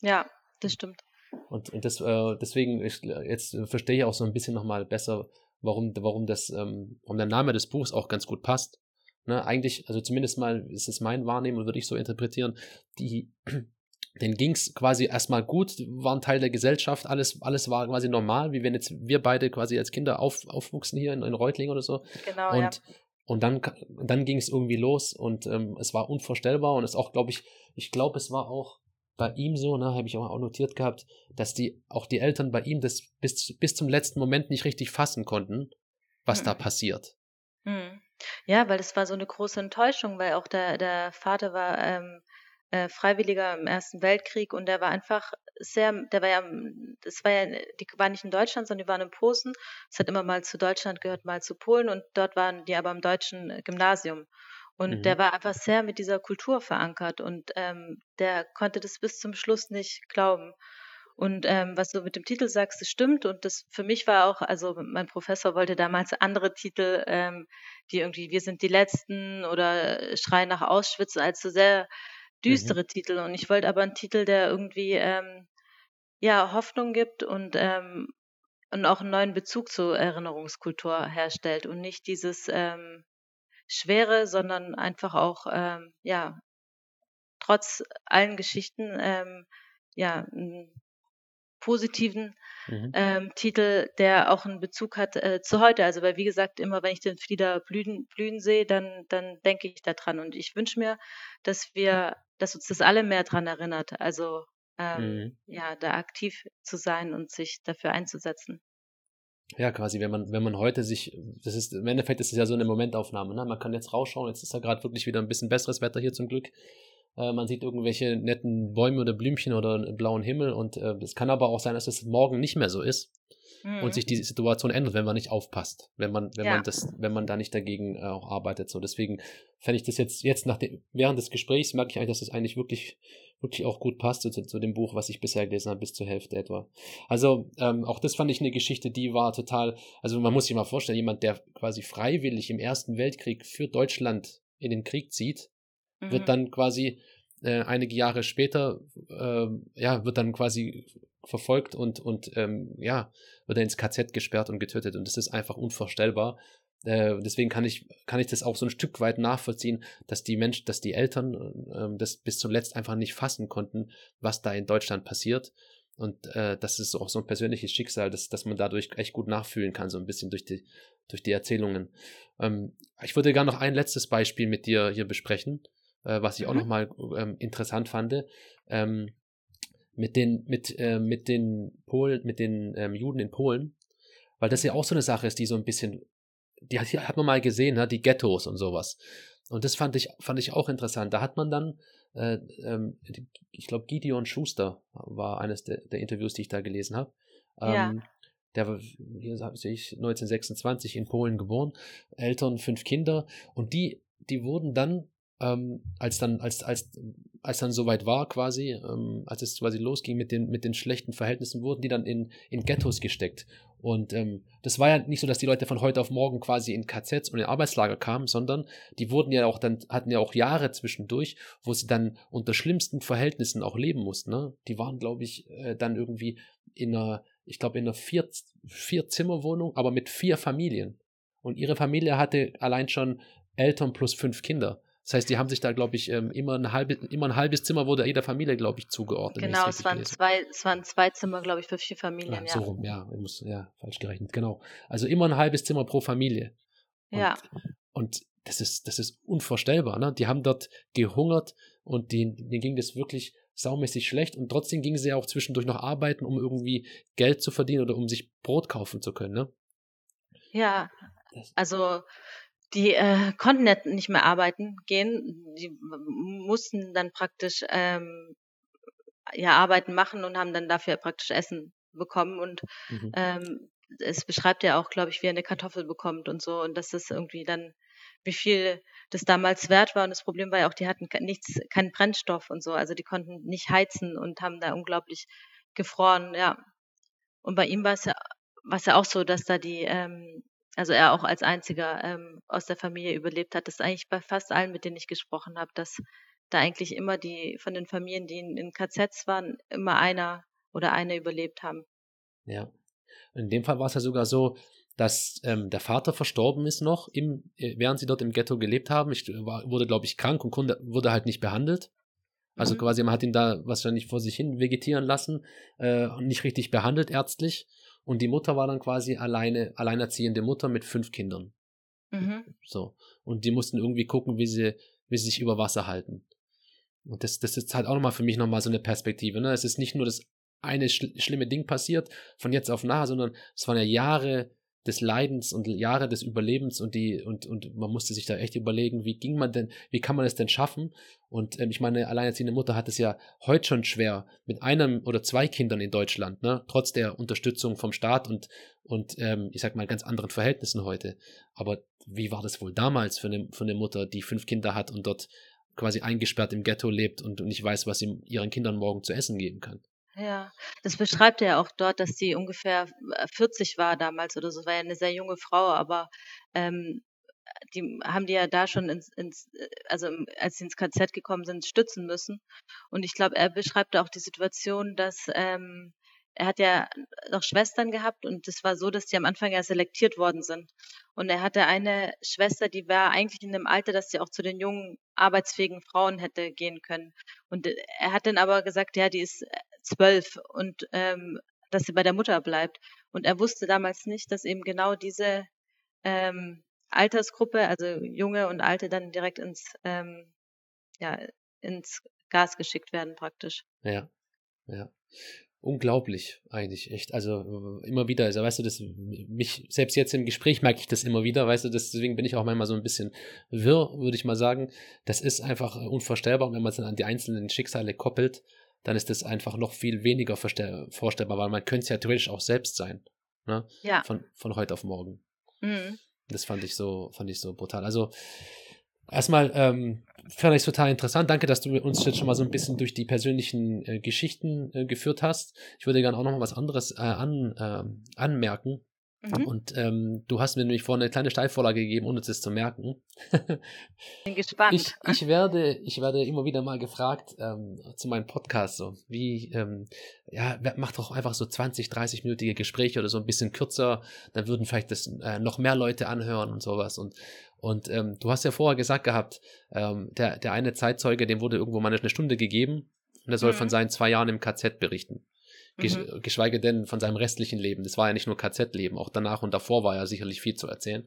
Ja, das stimmt. Und, und das, äh, deswegen, ich, jetzt verstehe ich auch so ein bisschen nochmal besser, warum, warum das, ähm, warum der Name des Buchs auch ganz gut passt. Ne, eigentlich, also zumindest mal ist es mein Wahrnehmen und würde ich so interpretieren, die, (clears throat) denen ging es quasi erstmal gut, waren Teil der Gesellschaft, alles, alles war quasi normal, wie wenn jetzt wir beide quasi als Kinder auf, aufwuchsen hier in, in Reutlingen oder so. Genau, ja. Und, und dann, dann ging es irgendwie los und ähm, es war unvorstellbar und es auch, glaube ich, ich glaube, es war auch bei ihm so, ne, habe ich auch, notiert gehabt, dass die, auch die Eltern bei ihm das bis, bis zum letzten Moment nicht richtig fassen konnten, was da Mhm. passiert. Mhm. Ja, weil das war so eine große Enttäuschung, weil auch der, der Vater war ähm, äh, Freiwilliger im Ersten Weltkrieg und der war einfach sehr, der war ja, das war ja, die waren nicht in Deutschland, sondern die waren in Posen. Es hat immer mal zu Deutschland gehört, mal zu Polen und dort waren die aber im deutschen Gymnasium. Und Mhm. der war einfach sehr mit dieser Kultur verankert und ähm, der konnte das bis zum Schluss nicht glauben. Und ähm, was du mit dem Titel sagst, das stimmt. Und das für mich war auch, also mein Professor wollte damals andere Titel, ähm, die irgendwie Wir sind die Letzten oder Schrei nach Auschwitz, als so sehr düstere Titel. Und ich wollte aber einen Titel, der irgendwie ähm, ja Hoffnung gibt und ähm, und auch einen neuen Bezug zur Erinnerungskultur herstellt und nicht dieses ähm, Schwere, sondern einfach auch ähm, ja trotz allen Geschichten ähm, ja einen positiven Mhm. ähm, Titel, der auch einen Bezug hat äh, zu heute. Also weil wie gesagt, immer wenn ich den Flieder blühen, blühen sehe, dann, dann denke ich daran. Und ich wünsche mir, dass wir, dass uns das alle mehr dran erinnert. Also ähm, Mhm. ja, da aktiv zu sein und sich dafür einzusetzen. Ja, quasi, wenn man, wenn man heute sich, das ist, im Endeffekt ist es ja so eine Momentaufnahme, ne? Man kann jetzt rausschauen, jetzt ist ja gerade wirklich wieder ein bisschen besseres Wetter hier zum Glück. Äh, man sieht irgendwelche netten Bäume oder Blümchen oder einen blauen Himmel und äh, es kann aber auch sein, dass es morgen nicht mehr so ist Mhm. und sich die Situation ändert, wenn man nicht aufpasst, wenn man, wenn Ja. man das, wenn man da nicht dagegen äh, auch arbeitet. So, deswegen fände ich das jetzt, jetzt nach dem, während des Gesprächs merke ich eigentlich, dass das eigentlich wirklich, wirklich auch gut passt zu, zu dem Buch, was ich bisher gelesen habe, bis zur Hälfte etwa. Also, ähm, auch das fand ich eine Geschichte, die war total, also man muss sich mal vorstellen, jemand, der quasi freiwillig im Ersten Weltkrieg für Deutschland in den Krieg zieht, wird Mhm. dann quasi äh, einige Jahre später, äh, ja, wird dann quasi verfolgt und, und ähm, ja, wird er ins KZ gesperrt und getötet. Und das ist einfach unvorstellbar. Äh, deswegen kann ich, kann ich das auch so ein Stück weit nachvollziehen, dass die Menschen, dass die Eltern äh, das bis zuletzt einfach nicht fassen konnten, was da in Deutschland passiert. Und äh, das ist auch so ein persönliches Schicksal, dass, dass man dadurch echt gut nachfühlen kann, so ein bisschen durch die, durch die Erzählungen. Ähm, ich würde gerne noch ein letztes Beispiel mit dir hier besprechen, äh, was ich mhm. auch nochmal ähm, interessant fand. Ähm, mit den, mit, äh, mit den Polen, mit den ähm, Juden in Polen, weil das ja auch so eine Sache ist, die so ein bisschen, die hat, hat man mal gesehen, ne? die Ghettos und sowas. Und das fand ich, fand ich auch interessant. Da hat man dann äh, ähm, ich glaube, Gideon Schuster war eines der, der, Interviews, die ich da gelesen habe. Ähm, ja. Der war, hier sehe ich, 1926 in Polen geboren, Eltern, fünf Kinder und die, die wurden dann ähm, als dann, als, als, als dann soweit war, quasi, ähm, als es quasi losging mit den, mit den schlechten Verhältnissen, wurden die dann in, in Ghettos gesteckt. Und ähm, das war ja nicht so, dass die Leute von heute auf morgen quasi in KZs und in Arbeitslager kamen, sondern die wurden ja auch dann, hatten ja auch Jahre zwischendurch, wo sie dann unter schlimmsten Verhältnissen auch leben mussten. Ne? Die waren, glaube ich, äh, dann irgendwie in einer, ich glaube, in einer vier, vier Zimmerwohnung, aber mit vier Familien. Und ihre Familie hatte allein schon Eltern plus fünf Kinder. Das heißt, die haben sich da, glaube ich, ähm, immer, ein halbe, immer ein halbes Zimmer wurde jeder Familie, glaube ich, zugeordnet. Genau, es waren, zwei, es waren zwei Zimmer, glaube ich, für vier Familien. Ja, ja. So rum, ja, ich muss, ja, falsch gerechnet, genau. Also immer ein halbes Zimmer pro Familie. Und, ja. Und das ist, das ist unvorstellbar, ne? Die haben dort gehungert und denen, denen ging das wirklich saumäßig schlecht und trotzdem gingen sie ja auch zwischendurch noch arbeiten, um irgendwie Geld zu verdienen oder um sich Brot kaufen zu können, ne? Ja, also die äh, konnten nicht mehr arbeiten gehen. Die mussten dann praktisch ähm, ja Arbeiten machen und haben dann dafür praktisch Essen bekommen. Und mhm. ähm, es beschreibt ja auch, glaube ich, wie er eine Kartoffel bekommt und so. Und das ist irgendwie dann, wie viel das damals wert war. Und das Problem war ja auch, die hatten nichts, keinen Brennstoff und so. Also die konnten nicht heizen und haben da unglaublich gefroren, ja. Und bei ihm war es ja, war es ja auch so, dass da die ähm, also er auch als einziger ähm, aus der Familie überlebt hat. Das ist eigentlich bei fast allen, mit denen ich gesprochen habe, dass da eigentlich immer die von den Familien, die in, in KZs waren, immer einer oder eine überlebt haben. Ja. In dem Fall war es ja sogar so, dass ähm, der Vater verstorben ist noch, im, äh, während sie dort im Ghetto gelebt haben. Ich war, wurde, glaube ich, krank und konnte, wurde halt nicht behandelt. Also mhm. quasi, man hat ihn da wahrscheinlich vor sich hin vegetieren lassen äh, und nicht richtig behandelt ärztlich. Und die Mutter war dann quasi alleine, alleinerziehende Mutter mit fünf Kindern. Mhm. So. Und die mussten irgendwie gucken, wie sie, wie sie sich über Wasser halten. Und das, das ist halt auch nochmal für mich nochmal so eine Perspektive. Ne? Es ist nicht nur das eine schl schlimme Ding passiert von jetzt auf nachher, sondern es waren ja Jahre des Leidens und Jahre des Überlebens und die und und man musste sich da echt überlegen, wie ging man denn, wie kann man es denn schaffen? Und ähm, ich meine, alleinerziehende Mutter hat es ja heute schon schwer mit einem oder zwei Kindern in Deutschland, ne, trotz der Unterstützung vom Staat und und ähm, ich sag mal ganz anderen Verhältnissen heute. Aber wie war das wohl damals für eine für eine Mutter, die fünf Kinder hat und dort quasi eingesperrt im Ghetto lebt und nicht weiß, was sie ihren Kindern morgen zu essen geben kann? Ja, das beschreibt er ja auch dort, dass sie ungefähr 40 äh, war damals oder so, war ja eine sehr junge Frau, aber ähm, die haben die ja da schon ins, ins äh, also als sie ins KZ gekommen sind, stützen müssen. Und ich glaube, er beschreibt auch die Situation, dass ähm, er hat ja noch Schwestern gehabt und es war so, dass die am Anfang ja selektiert worden sind. Und er hatte eine Schwester, die war eigentlich in dem Alter, dass sie auch zu den jungen, arbeitsfähigen Frauen hätte gehen können. Und äh, er hat dann aber gesagt, ja, die ist zwölf und ähm, dass sie bei der Mutter bleibt. Und er wusste damals nicht, dass eben genau diese ähm, Altersgruppe, also junge und alte, dann direkt ins, ähm, ja, ins Gas geschickt werden praktisch. Ja, ja unglaublich eigentlich, echt. Also immer wieder, also weißt du, das mich, selbst jetzt im Gespräch merke ich das immer wieder, weißt du, das, deswegen bin ich auch manchmal so ein bisschen wirr, würde ich mal sagen. Das ist einfach unvorstellbar und wenn man es dann an die einzelnen Schicksale koppelt, dann ist das einfach noch viel weniger vorstellbar, weil man könnte es ja theoretisch auch selbst sein. Ne? Ja. Von, von heute auf morgen. Mhm. Das fand ich so, fand ich so brutal. Also erstmal ähm, fand ich total interessant. Danke, dass du uns jetzt schon mal so ein bisschen durch die persönlichen äh, Geschichten äh, geführt hast. Ich würde gerne auch noch mal was anderes äh, an, ähm, anmerken. Mhm. Und ähm, du hast mir nämlich vorhin eine kleine Steilvorlage gegeben, ohne es zu merken. Bin gespannt. Ich, ich, werde, ich werde immer wieder mal gefragt ähm, zu meinem Podcast, so wie, ähm, ja, mach doch einfach so 20, 30-minütige Gespräche oder so ein bisschen kürzer, dann würden vielleicht das äh, noch mehr Leute anhören und sowas. Und, und ähm, du hast ja vorher gesagt gehabt, ähm, der, der eine Zeitzeuge, dem wurde irgendwo mal eine Stunde gegeben und er soll mhm. von seinen zwei Jahren im KZ berichten. Mhm. Geschweige denn von seinem restlichen Leben. Das war ja nicht nur KZ-Leben, auch danach und davor war ja sicherlich viel zu erzählen.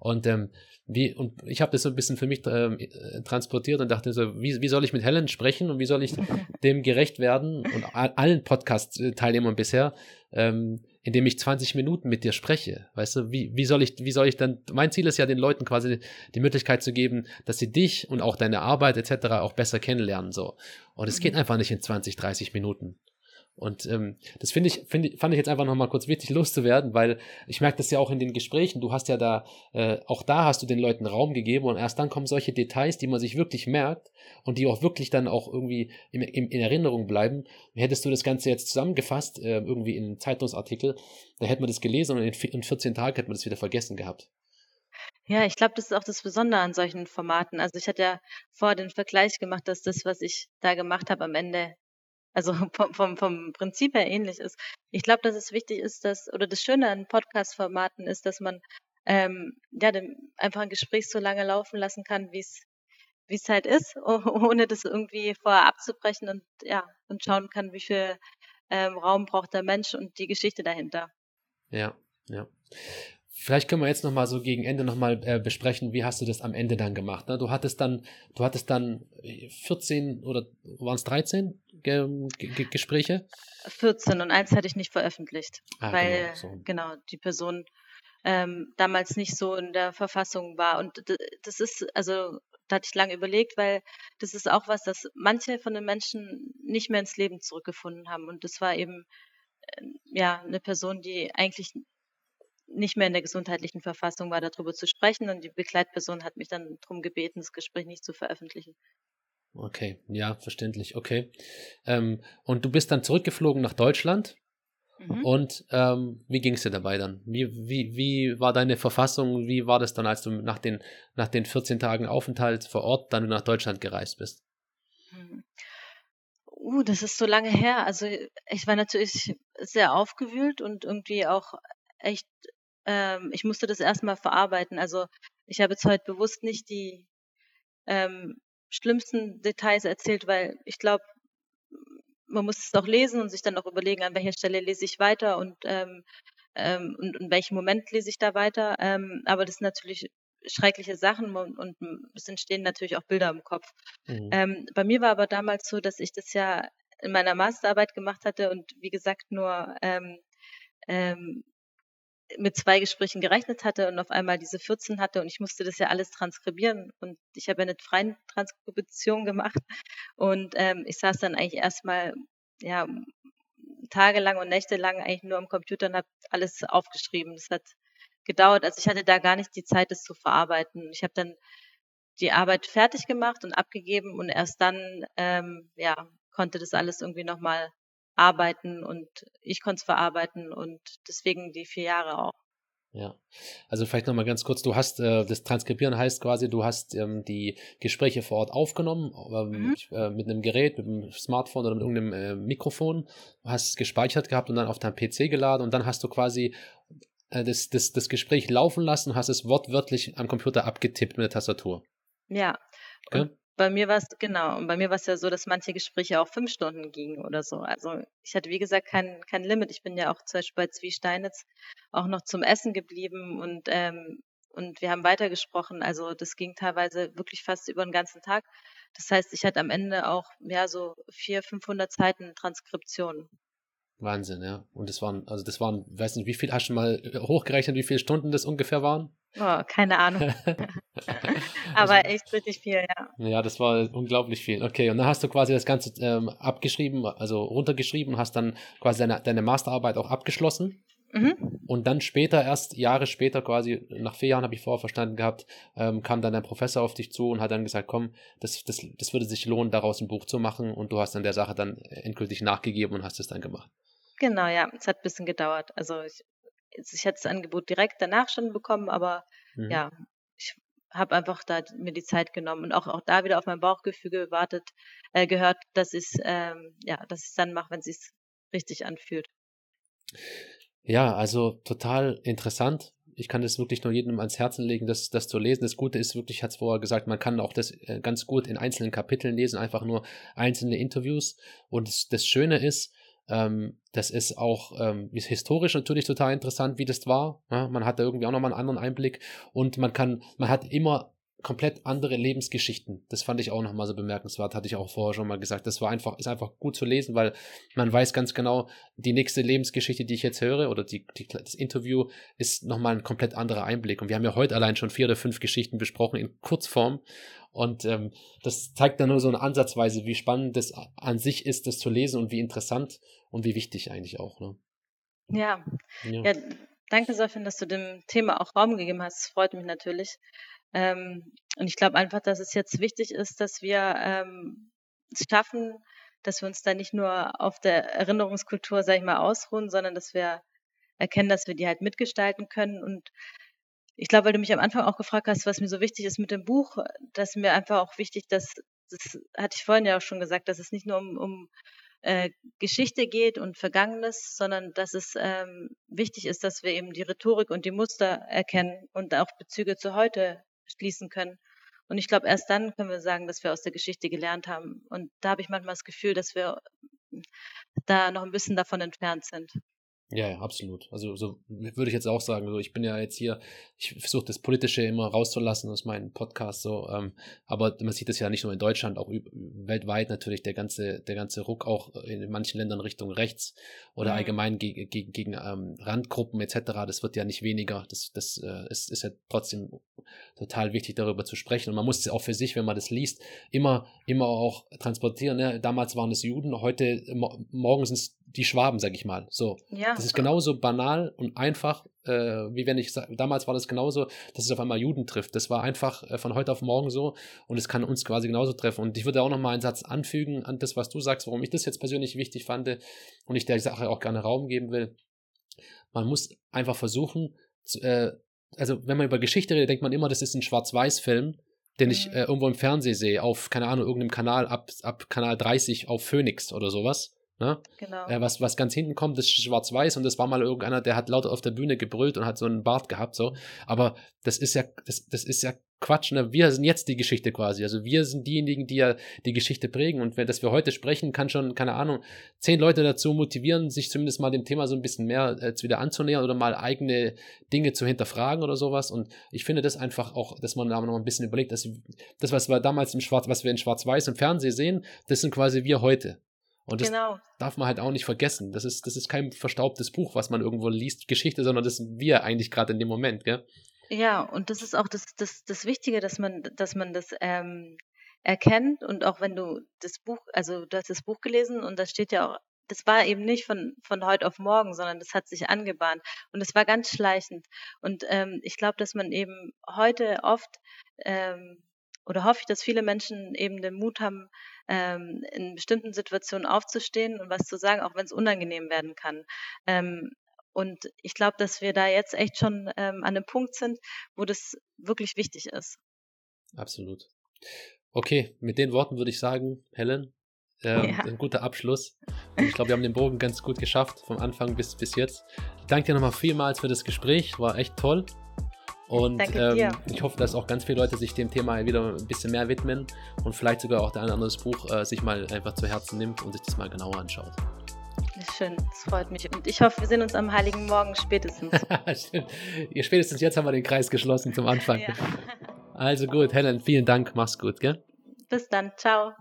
Und ähm, wie, und ich habe das so ein bisschen für mich ähm, äh, transportiert und dachte so, wie, wie soll ich mit Helen sprechen und wie soll ich (laughs) dem gerecht werden und allen Podcast-Teilnehmern bisher, ähm, indem ich 20 Minuten mit dir spreche. Weißt du, wie, wie soll ich, wie soll ich dann, mein Ziel ist ja, den Leuten quasi die Möglichkeit zu geben, dass sie dich und auch deine Arbeit etc. auch besser kennenlernen, so. Und es geht mhm. einfach nicht in 20, 30 Minuten. Und ähm, das finde ich, find, fand ich jetzt einfach nochmal kurz wichtig loszuwerden, weil ich merke das ja auch in den Gesprächen. Du hast ja da, äh, auch da hast du den Leuten Raum gegeben und erst dann kommen solche Details, die man sich wirklich merkt und die auch wirklich dann auch irgendwie in, in, in Erinnerung bleiben. Hättest du das Ganze jetzt zusammengefasst, äh, irgendwie in einem Zeitungsartikel, dann hätte man das gelesen und in, in 14 Tagen hätte man das wieder vergessen gehabt. Ja, ich glaube, das ist auch das Besondere an solchen Formaten. Also ich hatte ja vor den Vergleich gemacht, dass das, was ich da gemacht habe, am Ende also (laughs) vom, vom, vom Prinzip her ähnlich ist. Ich glaube, dass es wichtig ist, dass, oder das Schöne an Podcast-Formaten ist, dass man ähm, ja, dem, einfach ein Gespräch so lange laufen lassen kann, wie es wie es halt ist, (laughs) ohne das irgendwie vorher abzubrechen und ja, und schauen kann, wie viel ähm, Raum braucht der Mensch und die Geschichte dahinter. Ja, ja. Vielleicht können wir jetzt noch mal so gegen Ende noch mal äh, besprechen, wie hast du das am Ende dann gemacht? Ne? Du hattest dann, du hattest dann 14 oder waren es 13 Ge Ge Gespräche? 14 und eins hatte ich nicht veröffentlicht, ah, weil genau, so. genau, die Person ähm, damals nicht so in der Verfassung war. Und das ist, also da hatte ich lange überlegt, weil das ist auch was, das manche von den Menschen nicht mehr ins Leben zurückgefunden haben. Und das war eben äh, ja eine Person, die eigentlich nicht mehr in der gesundheitlichen Verfassung war, darüber zu sprechen. Und die Begleitperson hat mich dann darum gebeten, das Gespräch nicht zu veröffentlichen. Okay, ja, verständlich. Okay. Ähm, und du bist dann zurückgeflogen nach Deutschland. Mhm. Und ähm, wie ging es dir dabei dann? Wie, wie, wie war deine Verfassung? Wie war das dann, als du nach den, nach den 14 Tagen Aufenthalt vor Ort dann nach Deutschland gereist bist? Mhm. Uh, das ist so lange her. Also ich war natürlich sehr aufgewühlt und irgendwie auch echt ähm, ich musste das erstmal verarbeiten. Also ich habe jetzt heute bewusst nicht die ähm, schlimmsten Details erzählt, weil ich glaube, man muss es auch lesen und sich dann auch überlegen, an welcher Stelle lese ich weiter und, ähm, ähm, und in welchem Moment lese ich da weiter. Ähm, aber das sind natürlich schreckliche Sachen und, und es entstehen natürlich auch Bilder im Kopf. Mhm. Ähm, bei mir war aber damals so, dass ich das ja in meiner Masterarbeit gemacht hatte und wie gesagt nur ähm, ähm, mit zwei Gesprächen gerechnet hatte und auf einmal diese 14 hatte und ich musste das ja alles transkribieren und ich habe ja eine freie Transkription gemacht und ähm, ich saß dann eigentlich erstmal ja tagelang und nächtelang eigentlich nur am Computer und habe alles aufgeschrieben. Das hat gedauert, also ich hatte da gar nicht die Zeit, das zu verarbeiten. Ich habe dann die Arbeit fertig gemacht und abgegeben und erst dann ähm, ja konnte das alles irgendwie nochmal arbeiten und ich konnte es verarbeiten und deswegen die vier Jahre auch. Ja, also vielleicht nochmal ganz kurz, du hast, äh, das Transkribieren heißt quasi, du hast ähm, die Gespräche vor Ort aufgenommen, ähm, mhm. äh, mit einem Gerät, mit einem Smartphone oder mit irgendeinem äh, Mikrofon, hast es gespeichert gehabt und dann auf deinem PC geladen und dann hast du quasi äh, das, das, das Gespräch laufen lassen und hast es wortwörtlich am Computer abgetippt mit der Tastatur. Ja, und bei mir war es, genau, und bei mir war es ja so, dass manche Gespräche auch fünf Stunden gingen oder so. Also ich hatte, wie gesagt, kein, kein Limit. Ich bin ja auch zum Beispiel bei Zwiesteinitz auch noch zum Essen geblieben und, ähm, und wir haben weitergesprochen. Also das ging teilweise wirklich fast über den ganzen Tag. Das heißt, ich hatte am Ende auch, ja, so vier, 500 Seiten Transkription. Wahnsinn, ja. Und das waren, also das waren, weiß nicht, wie viel, hast du mal hochgerechnet, wie viele Stunden das ungefähr waren? Oh, keine Ahnung. (laughs) (laughs) Aber also, echt richtig viel, ja. Ja, das war unglaublich viel. Okay, und dann hast du quasi das Ganze ähm, abgeschrieben, also runtergeschrieben, hast dann quasi deine, deine Masterarbeit auch abgeschlossen. Mhm. Und dann später, erst Jahre später, quasi nach vier Jahren habe ich vorher verstanden gehabt, ähm, kam dann ein Professor auf dich zu und hat dann gesagt, komm, das, das, das würde sich lohnen, daraus ein Buch zu machen. Und du hast dann der Sache dann endgültig nachgegeben und hast es dann gemacht. Genau, ja. Es hat ein bisschen gedauert. Also ich ich hätte das Angebot direkt danach schon bekommen, aber mhm. ja, ich habe einfach da mir die Zeit genommen und auch, auch da wieder auf mein Bauchgefühl gewartet, äh, gehört, dass ich ähm, ja, dass ich dann mache, wenn es sich richtig anfühlt. Ja, also total interessant. Ich kann das wirklich nur jedem ans Herzen legen, das, das zu lesen. Das Gute ist wirklich, hat es vorher gesagt, man kann auch das äh, ganz gut in einzelnen Kapiteln lesen, einfach nur einzelne Interviews. Und das, das Schöne ist, das ist auch ähm, ist historisch natürlich total interessant, wie das war. Ja, man hat da irgendwie auch nochmal einen anderen Einblick und man kann, man hat immer komplett andere Lebensgeschichten. Das fand ich auch nochmal so bemerkenswert, hatte ich auch vorher schon mal gesagt. Das war einfach, ist einfach gut zu lesen, weil man weiß ganz genau, die nächste Lebensgeschichte, die ich jetzt höre, oder die, die, das Interview, ist nochmal ein komplett anderer Einblick. Und wir haben ja heute allein schon vier oder fünf Geschichten besprochen in Kurzform. Und ähm, das zeigt dann nur so eine Ansatzweise, wie spannend das an sich ist, das zu lesen und wie interessant und wie wichtig eigentlich auch. Ne? Ja. ja. ja danke, Sofien, dass du dem Thema auch Raum gegeben hast. Das freut mich natürlich. Ähm, und ich glaube einfach, dass es jetzt wichtig ist, dass wir ähm, es schaffen, dass wir uns da nicht nur auf der Erinnerungskultur, sag ich mal, ausruhen, sondern dass wir erkennen, dass wir die halt mitgestalten können. Und ich glaube, weil du mich am Anfang auch gefragt hast, was mir so wichtig ist mit dem Buch, dass mir einfach auch wichtig, dass, das hatte ich vorhin ja auch schon gesagt, dass es nicht nur um, um äh, Geschichte geht und Vergangenes, sondern dass es ähm, wichtig ist, dass wir eben die Rhetorik und die Muster erkennen und auch Bezüge zu heute schließen können. Und ich glaube, erst dann können wir sagen, dass wir aus der Geschichte gelernt haben. Und da habe ich manchmal das Gefühl, dass wir da noch ein bisschen davon entfernt sind. Ja, ja, absolut. Also so würde ich jetzt auch sagen. So, ich bin ja jetzt hier, ich versuche das Politische immer rauszulassen aus meinem Podcast. So, ähm, aber man sieht es ja nicht nur in Deutschland, auch weltweit natürlich der ganze, der ganze Ruck auch in manchen Ländern Richtung rechts oder mhm. allgemein gegen, gegen, gegen ähm, Randgruppen etc. Das wird ja nicht weniger. Das, das äh, ist, ist ja trotzdem total wichtig, darüber zu sprechen. Und man muss es auch für sich, wenn man das liest, immer, immer auch transportieren. Ne? Damals waren es Juden, heute, morgen sind es die Schwaben, sag ich mal. So. Ja. Das ist genauso banal und einfach, äh, wie wenn ich damals war das genauso, dass es auf einmal Juden trifft. Das war einfach äh, von heute auf morgen so und es kann uns quasi genauso treffen. Und ich würde auch noch mal einen Satz anfügen an das, was du sagst, warum ich das jetzt persönlich wichtig fand und ich der Sache auch gerne Raum geben will. Man muss einfach versuchen, zu, äh, also wenn man über Geschichte redet, denkt man immer, das ist ein Schwarz-Weiß-Film, den mhm. ich äh, irgendwo im Fernsehen sehe, auf, keine Ahnung, irgendeinem Kanal, ab, ab Kanal 30 auf Phoenix oder sowas. Ne? Genau. Äh, was, was ganz hinten kommt, ist schwarz-weiß und das war mal irgendeiner, der hat laut auf der Bühne gebrüllt und hat so einen Bart gehabt, so. Aber das ist ja, das, das ist ja Quatsch, ne? Wir sind jetzt die Geschichte quasi. Also wir sind diejenigen, die ja die Geschichte prägen. Und wenn das wir heute sprechen, kann schon, keine Ahnung, zehn Leute dazu motivieren, sich zumindest mal dem Thema so ein bisschen mehr äh, wieder anzunähern oder mal eigene Dinge zu hinterfragen oder sowas. Und ich finde das einfach auch, dass man da noch ein bisschen überlegt, dass das, was wir damals im Schwarz, was wir in Schwarz-Weiß im Fernsehen sehen, das sind quasi wir heute. Und das genau. darf man halt auch nicht vergessen. Das ist, das ist kein verstaubtes Buch, was man irgendwo liest, Geschichte, sondern das sind wir eigentlich gerade in dem Moment, gell? Ja, und das ist auch das, das, das Wichtige, dass man, dass man das ähm, erkennt und auch wenn du das Buch, also du hast das Buch gelesen und da steht ja auch, das war eben nicht von, von heute auf morgen, sondern das hat sich angebahnt und es war ganz schleichend. Und ähm, ich glaube, dass man eben heute oft ähm, oder hoffe ich, dass viele Menschen eben den Mut haben, ähm, in bestimmten Situationen aufzustehen und was zu sagen, auch wenn es unangenehm werden kann. Ähm, und ich glaube, dass wir da jetzt echt schon ähm, an einem Punkt sind, wo das wirklich wichtig ist. Absolut. Okay, mit den Worten würde ich sagen, Helen, ähm, ja. ein guter Abschluss. (laughs) Und ich glaube, wir haben den Bogen ganz gut geschafft, vom Anfang bis, bis jetzt. Ich danke dir nochmal vielmals für das Gespräch, war echt toll. Und ähm, ich hoffe, dass auch ganz viele Leute sich dem Thema wieder ein bisschen mehr widmen und vielleicht sogar auch der ein oder andere Buch äh, sich mal einfach zu Herzen nimmt und sich das mal genauer anschaut. Schön, das freut mich. Und ich hoffe, wir sehen uns am Heiligen Morgen spätestens. (laughs) Spätestens jetzt haben wir den Kreis geschlossen zum Anfang. Ja. Also gut, Helen, vielen Dank. Mach's gut, gell? Bis dann. Ciao.